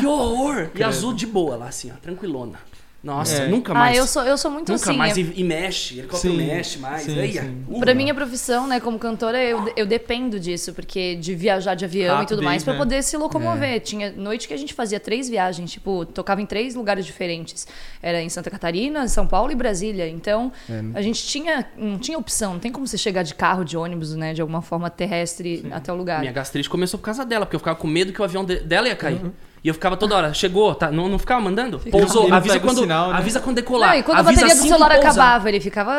Que horror! E azul de boa lá, assim, ó, tranquilona. Nossa, É. nunca Ah, mais. eu sou, eu sou muito Nunca assim. mais. é- E, e mexe, helicóptero Sim, mexe mais. sim, Aí, sim. uh, Pra minha profissão, né, como cantora, eu, eu dependo disso, porque de viajar de avião e tudo mais, pra né? poder se locomover. Tinha noite que a gente fazia três viagens, tipo, tocava em três lugares diferentes. Era em Santa Catarina, São Paulo e Brasília. Então, É, a gente tinha, não tinha opção, não tem como você chegar de carro, de ônibus, né, de alguma forma terrestre até o lugar. Minha gastrite começou por causa dela, porque eu ficava com medo que o avião de- dela ia cair. Uhum. E eu ficava toda hora, chegou, tá? Não, não ficava mandando? Pousou, Ele não avisa quando, sinal, né? avisa quando decolar. Não, e quando a bateria do celular acabava, ele ficava.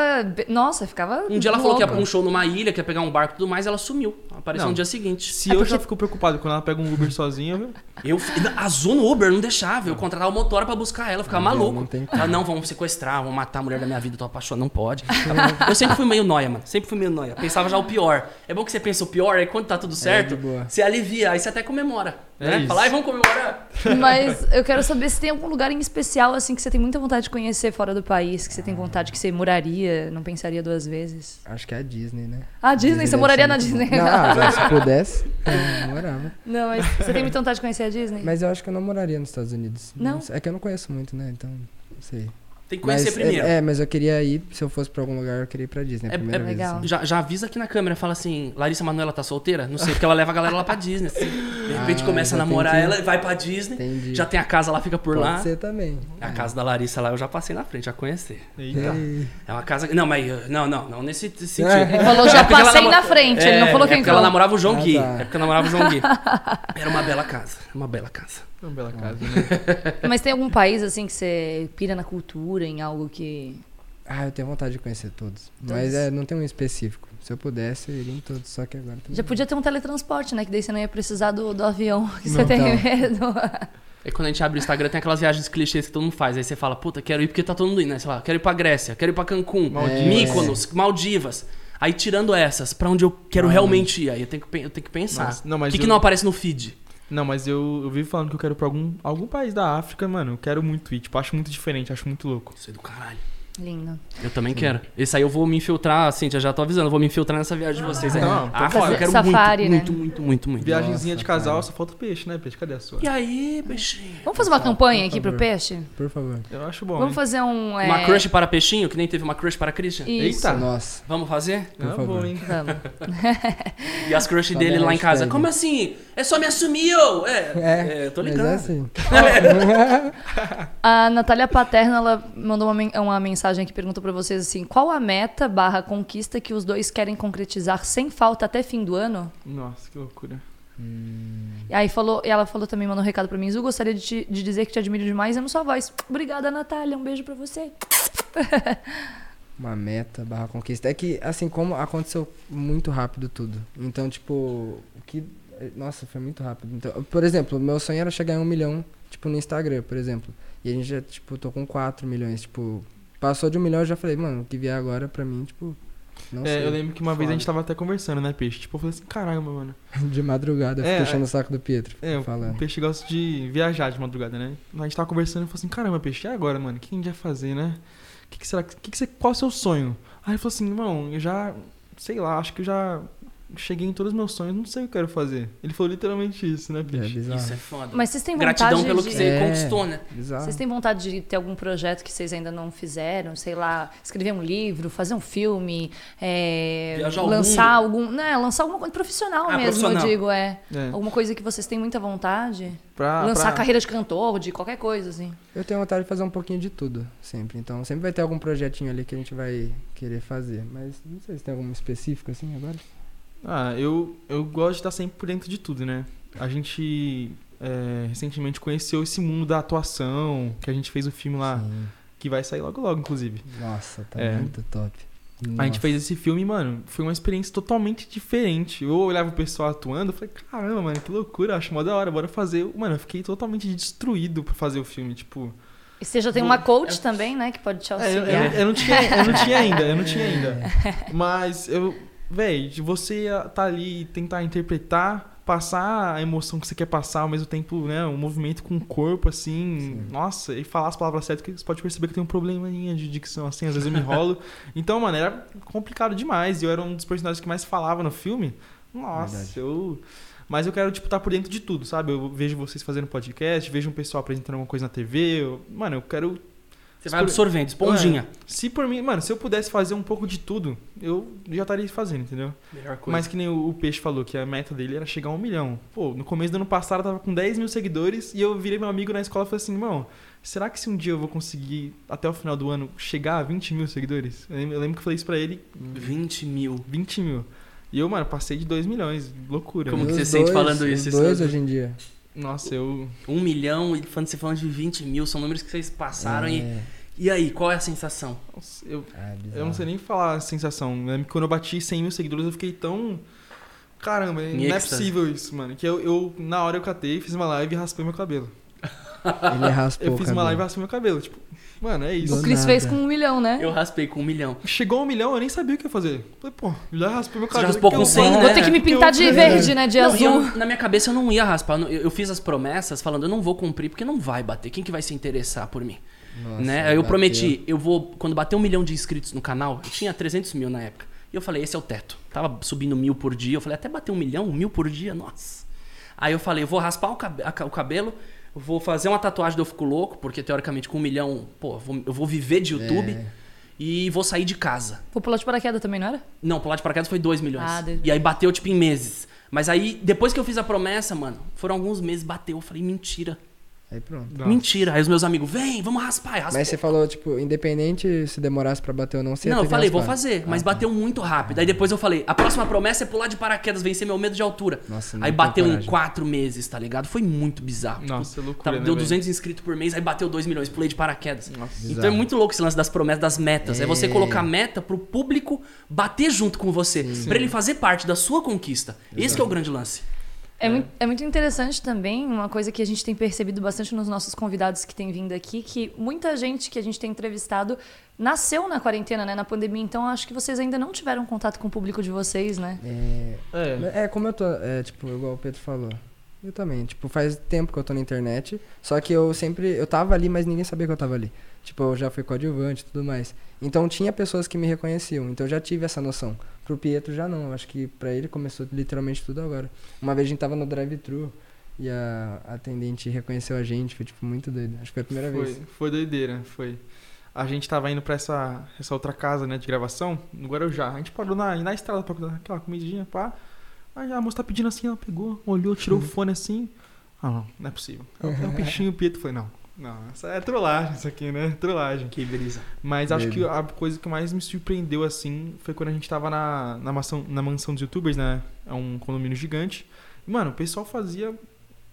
Nossa, ficava. Um dia ela falou que ia pra um show numa ilha, que ia pegar um barco e tudo mais, ela sumiu. Apareceu Não. no dia seguinte. Se É eu porque- já fico preocupado quando ela pega um Uber sozinha, viu? Eu, azul no Uber, não deixava. Eu contratava o motora pra buscar ela, eu ficava Não, maluco. não. Ah, não, vamos sequestrar, vamos matar a mulher da minha vida, tô apaixonado, não pode. eu sempre fui meio noia, mano. Sempre fui meio noia. Pensava já o pior. É bom que você pensa o pior, aí quando tá tudo certo, de boa. você alivia, aí você até comemora. É né? Falar, ai, vamos comemorar. Mas eu quero saber se tem algum lugar em especial, assim, que você tem muita vontade de conhecer fora do país, que você tem vontade que você moraria, não pensaria duas vezes. Acho que é a Disney, né? Ah, Disney, você deve moraria ser na Disney? Não, ah, se pudesse, eu morava. Não, mas você tem muita vontade de conhecer a Disney? Mas eu acho que eu não moraria nos Estados Unidos. Não? sei. É que eu não conheço muito, né? Então, não sei. Tem que conhecer mas, primeiro. É, é, mas eu queria ir, se eu fosse pra algum lugar, eu queria ir pra Disney. a É- primeira é vez, legal. assim. Já, já avisa aqui na câmera, fala assim, Larissa Manoela tá solteira? Não sei, porque ela leva a galera lá pra Disney. assim. De repente Ah, começa a já namorar que- ela e vai pra Disney. Entendi. Já tem a casa lá, fica por Pode lá. ser também. A casa da Larissa lá eu já passei na frente, já conheci. Eita. Ei. É uma casa. Não, mas. Não, não, não nesse sentido. Ele falou, já É porque ela passei namo- na frente, ele não falou é quem porque ela namorava o João Ah, Gui. tá. É porque ela namorava o João Gui. Era uma bela casa. Uma bela casa. É uma bela casa, né? Mas tem algum país, assim, que você pira na cultura, em algo que... Ah, eu tenho vontade de conhecer todos. Mas é, não tem um específico. Se eu pudesse, eu iria em todos, só que agora também. Já podia ter um teletransporte, né? Que daí você não ia precisar do, do avião, que você tem então. medo. Aí quando a gente abre o Instagram, tem aquelas viagens clichês que todo mundo faz. Aí você fala, puta, quero ir porque tá todo mundo indo, né? Sei lá, quero ir pra Grécia, quero ir pra Cancún, Maldivas. Mykonos, Maldivas. Aí tirando essas, pra onde eu quero realmente ir? Aí eu tenho que, eu tenho que pensar. Nossa, não, mas o que, que eu- não aparece no feed? Não, mas eu, eu vivo falando que eu quero ir pra algum, algum país da África, mano. Eu quero muito ir. Tipo, acho muito diferente, acho muito louco. Isso é do caralho. Lindo. Eu também quero. Esse aí eu vou me infiltrar, assim, já já tô avisando, eu vou me infiltrar nessa viagem de vocês aí. Não, Ah, então eu quero Safari, né? muito, muito, muito, muito, muito. Viagenzinha Nossa, de casal, cara. só falta o peixe, né, peixe? Cadê a sua? E aí, bichinho? Vamos fazer uma campanha aqui pro peixe? Por favor. Eu acho bom. Vamos hein? fazer um... é, Uma crush para peixinho, que nem teve uma crush para Christian? Isso. Eita. Nossa. Vamos fazer? por favor. hein? Vamos. E as crush Só dele lá em casa. Como assim? É só me assumir, ô! É, É, é, tô Mas ligado. é assim. A Natália Paterna, ela mandou uma, uma mensagem que perguntou pra vocês assim, qual a meta barra conquista que os dois querem concretizar sem falta até fim do ano? Nossa, que loucura. E aí falou, e ela falou também, mandou um recado pra mim, Zu, gostaria de, te- de dizer que te admiro demais amo sua voz. Obrigada, Natália, um beijo pra você. Uma meta barra conquista. É que, assim, como aconteceu muito rápido tudo. Então, tipo, o que. Nossa, foi muito rápido. Então, por exemplo, meu sonho era chegar em um milhão, tipo, no Instagram, por exemplo. E a gente já, tipo, tô com 4 milhões. Tipo, passou de um milhão, eu já falei, mano, o que vier agora pra mim, tipo. Não É, sei. eu lembro que uma vez a gente tava até conversando, né, peixe? Tipo, eu falei assim, caramba, mano. De madrugada, É, puxando o saco do Pietro. É, o falando. peixe gosta de viajar de madrugada, né? A gente tava conversando e falou assim, caramba, peixe, e agora, mano? O que a gente vai fazer, né? Que que será que, que, que você, qual é o seu sonho? Aí ele falou assim, irmão, eu já, sei lá, acho que eu já cheguei em todos os meus sonhos, não sei o que eu quero fazer. Ele falou literalmente isso, né, É peixe? bizarro. Isso é foda. Mas vocês têm vontade Gratidão pelo de... que você É. conquistou, né? Bizarro. Vocês têm vontade de ter algum projeto que vocês ainda não fizeram? Sei lá, escrever um livro, fazer um filme, é, lançar algum. Né, lançar alguma coisa profissional Ah, mesmo, profissional. eu digo, é. É, Alguma coisa que vocês têm muita vontade? pra, lançar pra- a carreira de cantor, de qualquer coisa, assim. Eu tenho vontade de fazer um pouquinho de tudo, sempre. Então, sempre vai ter algum projetinho ali que a gente vai querer fazer. Mas não sei se tem algum específico assim agora. Ah, eu, eu gosto de estar sempre por dentro de tudo, né? A gente é, recentemente conheceu esse mundo da atuação, que a gente fez o filme lá, Sim. que vai sair logo logo, inclusive. Nossa, tá É. muito top. A gente fez esse filme, mano, foi uma experiência totalmente diferente. Eu olhava o pessoal atuando, eu falei, caramba, mano, que loucura, acho mó da hora, bora fazer. Mano, eu fiquei totalmente destruído pra fazer o filme, tipo. E você já tem uma coach também, né? Que pode te É, eu, auxiliar. eu- eu não tinha, eu não tinha ainda, eu não tinha ainda. Mas eu, véi, de você tá ali e tentar interpretar, passar a emoção que você quer passar ao mesmo tempo, né, um movimento com o corpo assim, Sim. nossa, e falar as palavras certas, que você pode perceber que tem um probleminha de dicção assim, às vezes eu me enrolo. Então, mano, era complicado demais. E eu era um dos personagens que mais falava no filme. Nossa, Verdade. eu mas eu quero, tipo, estar por dentro de tudo, sabe? Eu vejo vocês fazendo podcast, vejo um pessoal apresentando alguma coisa na TV. eu- mano, eu quero Você vai absorvendo, esponjinha. se por mim, mano, se eu pudesse fazer um pouco de tudo, eu já estaria fazendo, entendeu? Melhor coisa. Mas que nem o, o Peixe falou, que a meta dele era chegar a um milhão. Pô, no começo do ano passado eu tava com 10 mil seguidores e eu virei meu amigo na escola e falei assim, irmão, será que se um dia eu vou conseguir, até o final do ano, chegar a 20 mil seguidores? Eu lembro, eu lembro que eu falei isso pra ele, 20 mil. 20 mil. E eu, mano, passei de 2 milhões. Loucura. Como que você sente dois- falando os isso? dois Isso- hoje em dia. Nossa, eu. Um milhão e você falando de 20 mil, são números que vocês passaram e. É, E aí, qual é a sensação? nossa, eu, é bizarro. eu não sei nem falar a sensação. Que quando eu bati 100 mil seguidores, eu fiquei tão. Caramba, Em não é possível isso, mano. Que eu, eu, na hora eu catei, fiz uma live e raspei meu cabelo. Ele raspou Eu o fiz uma live e raspei meu cabelo. Tipo, mano, é isso. O Cris fez com um milhão, né? Eu raspei com um milhão. Chegou a um milhão, eu nem sabia o que ia fazer. Falei, pô, já raspei meu Você já cabelo. raspou que com eu 100, vou- né? Vou ter que me pintar de verde, né? De Não, azul. eu- na minha cabeça eu não ia raspar. Eu, eu fiz as promessas falando, eu não vou cumprir porque não vai bater. Quem que vai se interessar por mim? Nossa, né? Aí eu bateu. prometi, eu vou. Quando bater um milhão de inscritos no canal, eu tinha 300 mil na época. E eu falei, esse é o teto. Tava subindo mil por dia. Eu falei, até bater um milhão, mil por dia, nossa. Aí eu falei, eu vou raspar o, cabe- a ca- o cabelo, vou fazer uma tatuagem do Eu Fico Louco, porque teoricamente com um milhão, pô, eu vou, eu vou viver de YouTube. É. E vou sair de casa. Vou pular de paraquedas também, não era? Não, pular de paraquedas foi 2 milhões. Ah, dois E aí bateu, tipo, em meses. Mas aí, depois que eu fiz a promessa, mano, foram alguns meses, bateu. Eu falei, mentira. Aí pronto. Nossa. Mentira. Aí os meus amigos, vem, vamos raspar. Aí raspou. Mas você falou, tipo, independente se demorasse pra bater ou não, você ia Não, eu falei, vou fazer, mas Ah, tá. bateu muito rápido. Aí depois eu falei, a próxima promessa é pular de paraquedas, vencer meu medo de altura. Nossa, aí bateu em quatro meses, tá ligado? Foi muito bizarro. Nossa, é loucura, Tava- né, deu velho? 200 inscritos por mês, aí bateu 2 milhões, pulei de paraquedas. Nossa. Então é muito louco esse lance das promessas, das metas. É, você É. colocar meta pro público bater junto com você, Pra ele fazer parte da sua conquista. Esse que é o grande lance. É, Muito, é muito interessante também, uma coisa que a gente tem percebido bastante nos nossos convidados que têm vindo aqui, que muita gente que a gente tem entrevistado nasceu na quarentena, né, na pandemia. Então acho que vocês ainda não tiveram contato com o público de vocês, né? É, É. É, como eu tô, é, tipo, igual o Pedro falou. Eu também, tipo, faz tempo que eu tô na internet, só que eu sempre, eu tava ali, mas ninguém sabia que eu tava ali. Tipo, eu já fui coadjuvante e tudo mais. Então tinha pessoas que me reconheciam, então eu já tive essa noção. Pro Pietro já não, acho que pra ele começou literalmente tudo agora. Uma vez a gente tava no drive-thru e a atendente reconheceu a gente, foi tipo muito doido. Acho que foi a primeira Foi, vez. foi doideira, foi. A gente tava indo pra essa, essa outra casa, né, de gravação, no Guarujá. A gente parou na, na estrada pra dar aquela comidinha, pá. Aí a moça tá pedindo assim, ela pegou, olhou, tirou o fone assim. Ah, não, não é possível. É o- é o peixinho, o Pietro. Falei, não, não, essa é trollagem isso aqui, né? Trollagem. Que brisa. Mas acho que a coisa que mais me surpreendeu, assim, foi quando a gente tava na, na, mansão, na mansão dos youtubers, né? É um condomínio gigante. E, mano, o pessoal fazia,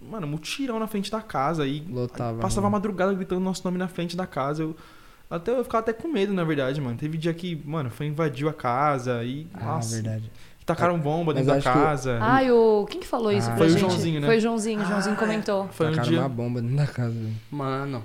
mano, mutirão na frente da casa. E Lotava. passava a né? madrugada gritando nosso nome na frente da casa. Eu, até, eu ficava até com medo, na verdade, mano. Teve dia que, mano, foi invadiu a casa e, Ah, nossa, verdade. Tacaram bomba dentro da acho que- casa. Ai, o... quem que falou isso Ah, pra Foi o gente? Joãozinho, né? Foi o Joãozinho, o Joãozinho comentou. Foi um Tacaram dia... uma bomba dentro da casa. Mano.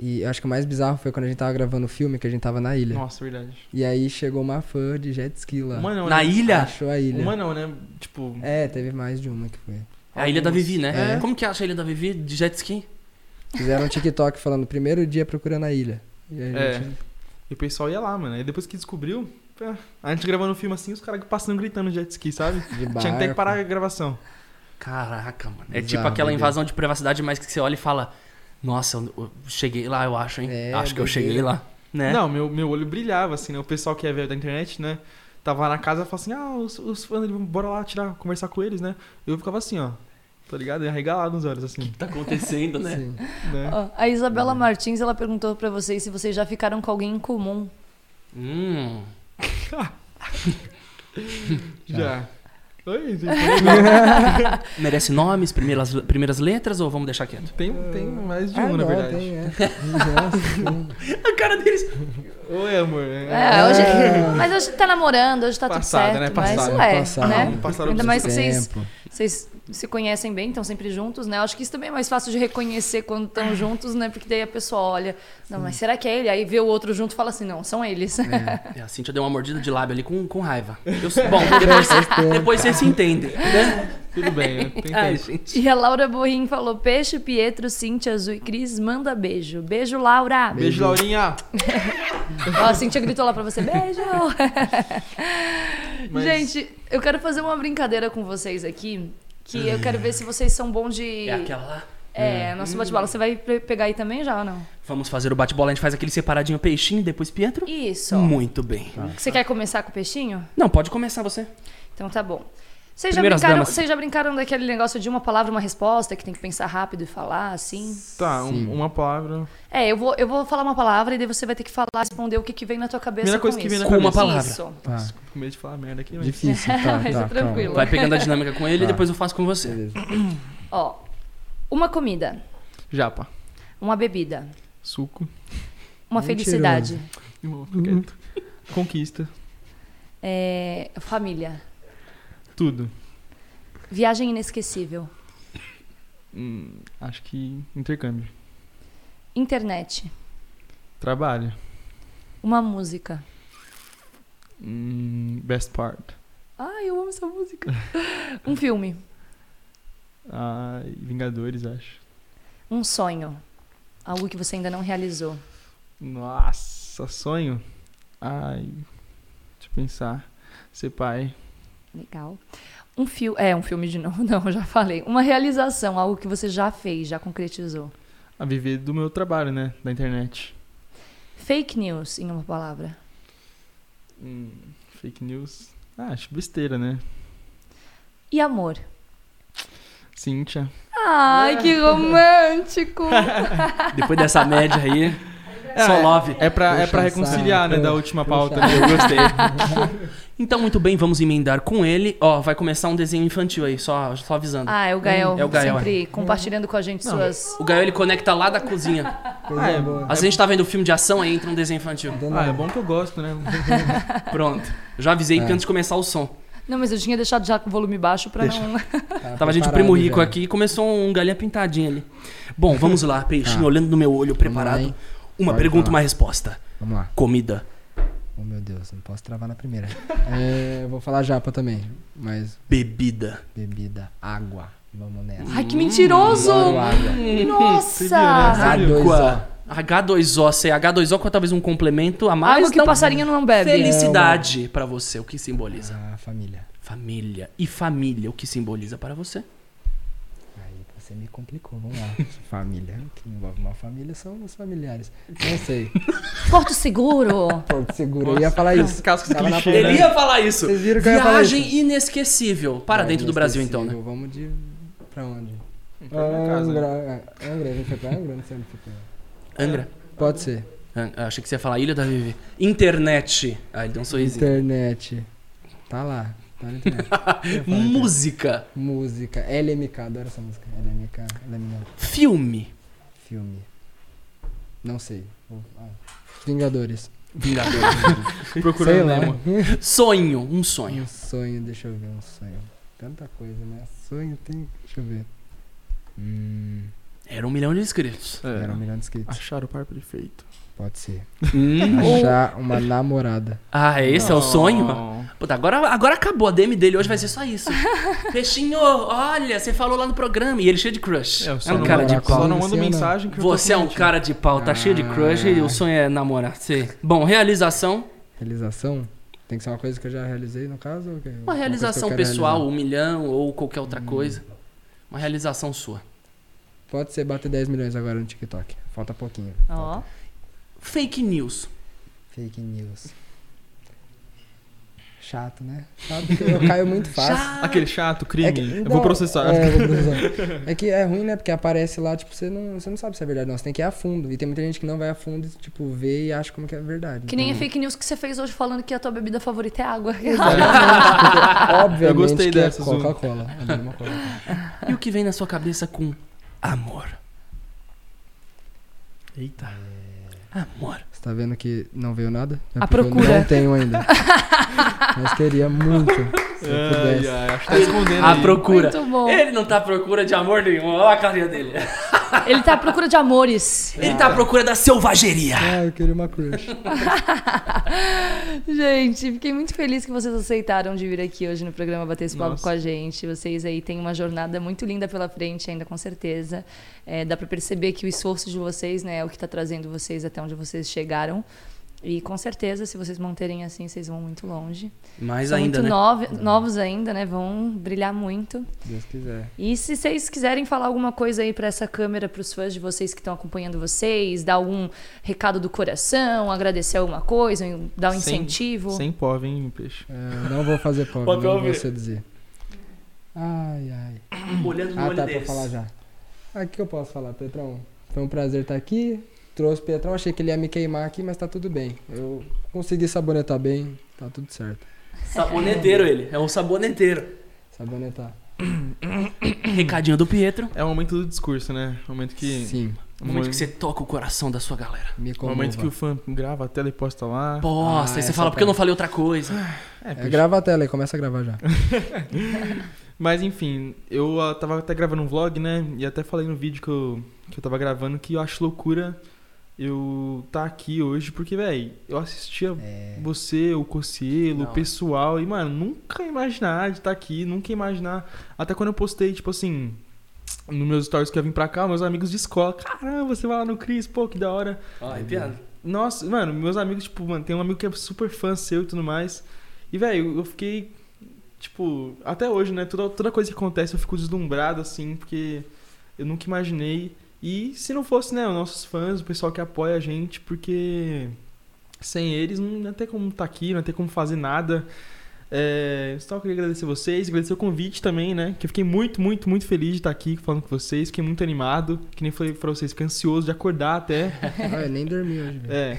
E eu acho que o mais bizarro foi quando a gente tava gravando o filme, que a gente tava na ilha. Nossa, verdade. E aí chegou uma fã de jet ski lá. Uma não, Na né? ilha? Achou a ilha. Uma não, né? Tipo... É, teve mais de uma que foi. É a Ilha da Vivi, né? É. Como que acha a Ilha da Vivi de jet ski? Fizeram um TikTok falando primeiro dia procurando a ilha. E aí a É. gente- E o pessoal ia lá, mano. Aí depois que descobriu, a gente gravando o filme assim, os caras passando gritando jet ski, sabe? de barco. Tinha que ter que parar a gravação. Caraca, mano. É tipo aquela invasão de privacidade, mas que você olha e fala: Nossa, eu cheguei lá, eu acho, hein? É, acho que eu cheguei lá. Né? Não, meu, meu olho brilhava, assim, né? O pessoal que é velho da internet, né? Tava lá na casa e falava assim, ah, os, os fãs, bora lá tirar, conversar com eles, né? Eu ficava assim, ó. Tá ligado? Arregalado nos olhos, O assim. que tá acontecendo, né? Sim. né? Ó, a Isabela Martins, ela perguntou pra vocês se vocês já ficaram com alguém em comum. Hum. Já. Oi, Merece nomes, primeiras, primeiras letras ou vamos deixar quieto? tem, tem mais de Ah, um, na verdade. tem, é. A cara deles. Oi, amor. É, hoje, mas hoje tá namorando, hoje tá Passada, tudo certo. né? Mas Passada. é, Passada. né? Passaram Ainda mais que vocês se conhecem bem, estão sempre juntos, né? Eu acho que isso também é mais fácil de reconhecer quando estão juntos, né? Porque daí a pessoa olha, não, mas será que é ele? Aí vê o outro junto e fala assim, não, são eles. É, a Cintia deu uma mordida de lábio ali com, com raiva. Eu, bom, depois, depois vocês se entendem, né? Tudo bem, né? Ai, gente. E a Laura Borrim falou: Peixe, Pietro, Cintia, Azul e Cris, manda beijo. Beijo, Laura. Beijo, Laurinha. Ó, a Cintia gritou lá pra você: beijo. Mas- Gente, eu quero fazer uma brincadeira com vocês aqui. Que eu quero ver se vocês são bons de. É aquela lá. É, nosso bate-bola. Você vai pe- pegar aí também já ou não? Vamos fazer o bate-bola, a gente faz aquele separadinho peixinho, depois Pietro. Isso. Muito bem. Você quer começar com o peixinho? Não, pode começar você. Então tá bom. Vocês já, brincaram, vocês já brincaram daquele negócio de uma palavra, uma resposta, que tem que pensar rápido e falar, assim? Tá, um- uma palavra. É, eu vou, eu vou falar uma palavra e daí você vai ter que falar, responder o que, que vem na tua cabeça Primeira com coisa que isso. vem na Com uma cabeça. palavra. Isso. Tá. Com medo de falar merda aqui, mas... Difícil, tá, Mas é tá, tranquilo. calma. Vai pegando a dinâmica com ele e Tá. depois eu faço com você. Beleza. Ó, uma comida, Japa. uma bebida, Suco. uma Mentiroso. felicidade, Irmão, fica quieto. Conquista. é, família, Tudo. viagem inesquecível, Hum, acho que intercâmbio. Internet. Trabalho. Uma música. Hum, best part. Ai, eu amo essa música. um filme. Ai, Vingadores, acho. Um sonho. Algo que você ainda não realizou. Nossa, sonho. Ai, deixa eu pensar. Ser pai. Legal. Um filme. É, um filme de novo. Não, eu já falei. Uma realização, algo que você já fez, já concretizou. A viver do meu trabalho, né? Da internet. Fake news, em uma palavra. Hum, fake news. Ah, acho besteira, né? E amor. Cíntia. Ai, que romântico! Depois dessa média aí, só love. É pra, é pra reconciliar, né? Da última pauta. Né? Eu gostei. Então, muito bem, vamos emendar com ele. Ó, vai começar um desenho infantil aí, só, só avisando. Ah, é o Gael. É o Gael, Sempre compartilhando com a gente Não. suas. O Gael, ele conecta lá da cozinha. Coisa Ah, é- boa. Às vezes a gente tá vendo filme de ação, aí entra um desenho infantil. Ah, é bom que eu gosto, né? Pronto. Já avisei que É. antes de começar o som. Não, mas eu tinha deixado já com o volume baixo pra não. Tá Tava a gente primo rico já. aqui e começou um galinha pintadinha ali. Bom, vamos lá, peixinho, Tá. olhando no meu olho, lá, preparado. Uma Pode pergunta, falar. uma resposta. Vamos lá. Comida. Oh, meu Deus, não posso travar na primeira. É, eu vou falar japa também, mas Bebida. bebida, água. Vamos nessa. Ai, que mentiroso! Adoro água. Você viu, né? Nossa! H2O. Água. H2O, sei, H2O com talvez um complemento a mais. Água que o então, passarinho não bebe. Felicidade pra você, o que simboliza? A família. Família. E família, o que simboliza para você? Você me complicou, vamos lá. família. O que envolve uma família são os familiares. Não sei. Porto Seguro. Porto Seguro, eu ia falar isso. Cascos na clichê, ponta. né? Ele ia falar isso. Vocês viram que eu ia falar Viagem isso? inesquecível. Para dentro do Brasil, então, né? Vamos de. pra onde? Pra minha casa? Angra. é, Angra, a gente foi pra Angra? Não sei onde foi pra Angra. Pode ser. An- Achei que você ia falar Ilha da Vivi. Internet. Ah, ele deu um sorrisinho. Internet. Tá lá. Música. Música. LMK, adoro essa música. LMK, LMK. Filme. Filme. Não sei. Ah. Vingadores. Vingador. Procurando. Nemo. sonho. Um sonho. Um sonho, deixa eu ver um sonho. Tanta coisa, né? Sonho tem. Deixa eu ver. Hum. Era um milhão de inscritos. É, Era um milhão de inscritos. Achar o par perfeito. Pode ser. Hum. Achar uma namorada. Ah, esse é o Não. sonho? Puta, agora, agora acabou. A DM dele hoje vai ser só isso. Peixinho, olha, você falou lá no programa. E ele cheio de crush. É, É, um não cara de pau. Só não mensagem que Você é um cara de pau, tá cheio de crush e o sonho é namorar. Sei. Bom, realização. Realização? Tem que ser uma coisa que eu já realizei, no caso? Ou que- Uma realização pessoal, realizar? um milhão ou qualquer outra Hum. coisa. Uma realização sua. Pode ser bater 10 milhões agora no TikTok. Falta pouquinho. Ó. Fake news. Fake news. Chato, né? Chato porque eu caio muito fácil. Chato. Aquele chato, crime. É que- eu não, vou processar. É, eu vou processar. É que é ruim, né? Porque aparece lá, tipo, você não, você não sabe se é verdade, não. Você tem que ir a fundo. E tem muita gente que não vai a fundo e, tipo, vê e acha como que é verdade. Que nem Então, a fake news que você fez hoje falando que a tua bebida favorita é água. Obviamente Eu gostei que dessa, é. Adoro uma Coca-Cola. E o que vem na sua cabeça com amor? Eita. Amor. Você tá vendo que não veio nada? É A porque Eu procura. não tenho ainda. Mas queria muito. Se eu Ai, pudesse. ai, acho que tá escondendo A aí. procura. Muito bom. Ele não tá à procura de amor nenhum. Olha a carinha dele. Ele tá à procura de amores. Ele tá à procura da selvageria. Ah, eu queria uma crush. Gente, fiquei muito feliz que vocês aceitaram de vir aqui hoje no programa bater esse papo com a gente. Vocês aí têm uma jornada muito linda pela frente ainda, com certeza. É, dá pra perceber que o esforço de vocês, né, é o que tá trazendo vocês até onde vocês chegaram. E com certeza, se vocês manterem assim, vocês vão muito longe. Mais São ainda, muito né? novo- novos ainda, né? Vão brilhar muito. Se Deus quiser. E se vocês quiserem falar alguma coisa aí pra essa câmera, pros fãs de vocês que estão acompanhando vocês, dar algum recado do coração, agradecer alguma coisa, dar um Sem- incentivo. Sem pó, hein, peixe. É, não vou fazer pobre, não ouvir. vou seduzir. Ai, ai. Olhando no Ah, olho tá, deles. pra falar já. O que eu posso falar, Petrão? Foi um prazer estar aqui. Trouxe o Petrão, achei que ele ia me queimar aqui, mas tá tudo bem. Eu consegui sabonetar bem, tá tudo certo. Saboneteiro ele. É um saboneteiro. Sabonetar. Recadinho do Pietro. É o momento do discurso, né? O momento que. Sim, O momento que você toca o coração da sua galera. me O momento que o fã grava a tela e posta lá. Posta, Ah, aí você fala, porque eu não falei outra coisa. É, É, grava a tela aí, começa a gravar já. Mas enfim, eu ah, tava até gravando um vlog, né? E até falei no vídeo que eu, que eu tava gravando que eu acho loucura eu tá aqui hoje porque, velho, eu assistia É. você, o Cocielo, o pessoal, e, mano, nunca imaginar de estar aqui, nunca imaginar. Até quando eu postei, tipo assim, nos meus stories que eu vim pra cá, meus amigos de escola, caramba, você vai lá no Cris, pô, que da hora. Ó, é piada. Nossa, mano, meus amigos, tipo, mano, tem um amigo que é super fã seu e tudo mais. E, velho, eu fiquei, tipo, até hoje, né? Toda, toda coisa que acontece eu fico deslumbrado, assim, porque eu nunca imaginei. E se não fosse, né, os nossos fãs, o pessoal que apoia a gente, porque sem eles não ia ter como estar aqui, não ia ter como fazer nada. É, só queria agradecer vocês, agradecer o convite também, né? Que eu fiquei muito, muito, muito feliz de estar aqui falando com vocês, fiquei muito animado. Que nem falei pra vocês, fiquei ansioso de acordar até. Olha, nem dormi hoje, velho. É,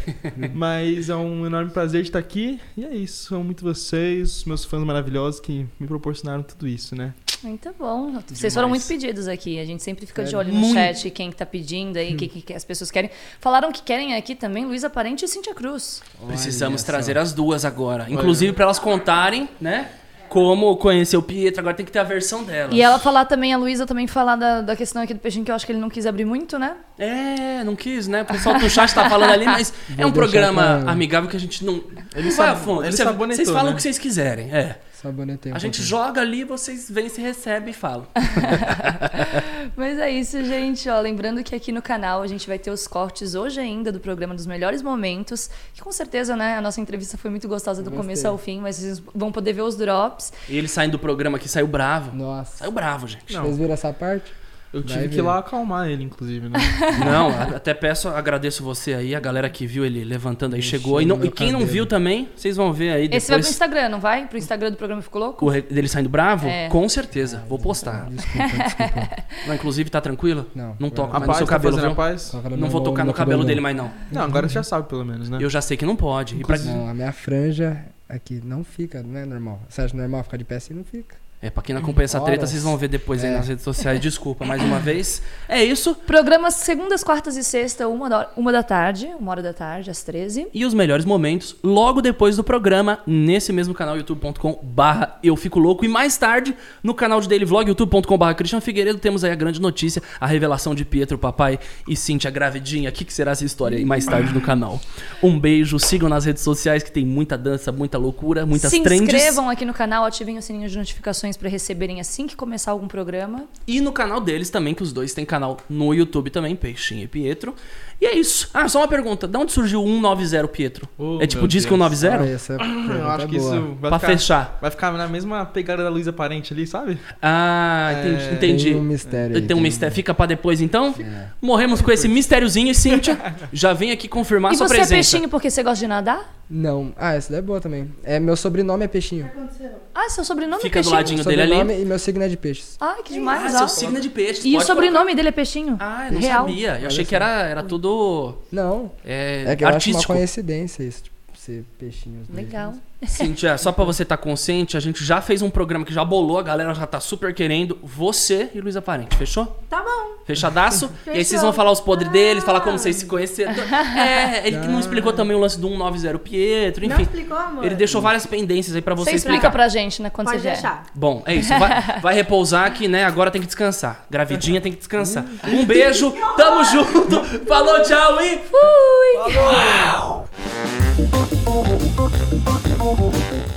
mas é um enorme prazer de estar aqui. E é isso, amo muito vocês, meus fãs maravilhosos que me proporcionaram tudo isso, né? Muito bom. Vocês Demais. foram muito pedidos aqui. A gente sempre fica de olho no Muito. chat, quem que tá pedindo aí, o que, que as pessoas querem. Falaram que querem aqui também Luísa Parente e Cíntia Cruz. Precisamos Olha trazer as duas agora. Inclusive pra elas contarem, né? Como conhecer o Pietro. Agora tem que ter a versão delas. E ela falar também, a Luísa também falar da, da questão aqui do peixinho, que eu acho que ele não quis abrir muito, né? É, não quis, né? O pessoal do chat tá falando ali, mas é Vou um deixar programa pra- amigável que a gente não. Ele vai a fundo. ele sabonetou, Vocês falam né? o que vocês quiserem. É. Um A gente pouquinho. joga ali, vocês vêm, se recebem e falam. Mas é isso, gente. Ó, lembrando que aqui no canal a gente vai ter os cortes hoje ainda do programa dos melhores momentos. Que com certeza, né? A nossa entrevista foi muito gostosa do Gostei. começo ao fim, mas vocês vão poder ver os drops. E ele saindo do programa aqui saiu bravo. Nossa. Saiu bravo, gente. Não. Vocês viram essa parte? Eu Vai tive que ir lá acalmar ele, inclusive, né? Não, até peço, agradeço você aí, a galera que viu ele levantando aí, Mexendo chegou. E, não- e quem não viu também, vocês vão ver aí Esse vai pro depois. Instagram, não vai? Pro Instagram do programa Ficou Louco? O re- dele saindo bravo? É. Com certeza. Vou postar. Desculpa, desculpa. Não, inclusive, tá tranquilo? Não. Não toca mais no seu tá cabelo, a paz? Não vou tocar no cabelo dele mais não. Não, agora você já sabe, pelo menos, né? Eu já sei que não pode. E pra- Não, a minha franja aqui não fica, não é normal. Você acha normal ficar de pé assim? Não fica. É, pra quem não acompanha essa treta, Horas. vocês vão ver depois aí É. nas redes sociais. Desculpa mais uma vez. É isso. Programas segundas, quartas e sexta, uma da, uma da tarde, uma hora da tarde, às 13. E os melhores momentos logo depois do programa, nesse mesmo canal, youtube.com barra Eu Fico Louco. E mais tarde, no canal de Daily Vlog, youtube.com barra Cristian Figueiredo, temos aí a grande notícia, a revelação de Pietro, papai e Cintia gravidinha. O que, que será essa história aí mais tarde no canal? Um beijo, sigam nas redes sociais que tem muita dança, muita loucura, muitas Se trends. inscrevam aqui no canal, ativem o sininho de notificações para receberem assim que começar algum programa. E no canal deles também, que os dois têm canal no YouTube também, Peixinho e Pietro. E é isso. Ah, só uma pergunta. De onde surgiu o 190 Pietro? Oh, é tipo disco Deus. 190? Ah, essa Eu pergunta acho é que boa. isso vai Pra ficar, fechar. vai ficar na mesma pegada da Luísa Parente ali, sabe? Ah, entendi. É, entendi. Tem um mistério aí. Tem um mistério. Fica pra depois então? É. Morremos com esse mistériozinho e Cíntia já vem aqui confirmar e sua você é presença. peixinho porque você gosta de nadar? Não. Ah, essa daí é boa também. É, meu sobrenome é Peixinho. Ah, seu sobrenome Fica é do peixinho? ladinho dele ali. Sobrenome e meu signo é de peixes. Ai, que demais. Ah, ó. seu signo é de peixe. E o pode sobrenome dele é peixinho? colocar. Ah, eu não Real. sabia. Eu achei que era, era tudo Não. é, É que eu acho artístico. uma coincidência isso, ser peixinho. os dois. Legal. Cíntia, só pra você estar consciente, a gente já fez um programa que já bolou, a galera já tá super querendo. Você e Luísa Parente, fechou? Tá bom. Fechadaço? E aí vocês Fechou. vão falar os podres deles, falar como Ah. vocês se conheceram. É, ele que não explicou também o lance do 190 Pietro, Não enfim. explicou, amor? Ele deixou várias pendências aí pra você, Você explica explicar. pra gente, né, quando Pode você vier. deixar. Bom, é isso. Vai, vai repousar que, né, agora tem que descansar. Gravidinha tem que descansar. Um beijo, tamo junto. Falou, tchau e fui. Falou. Thank you.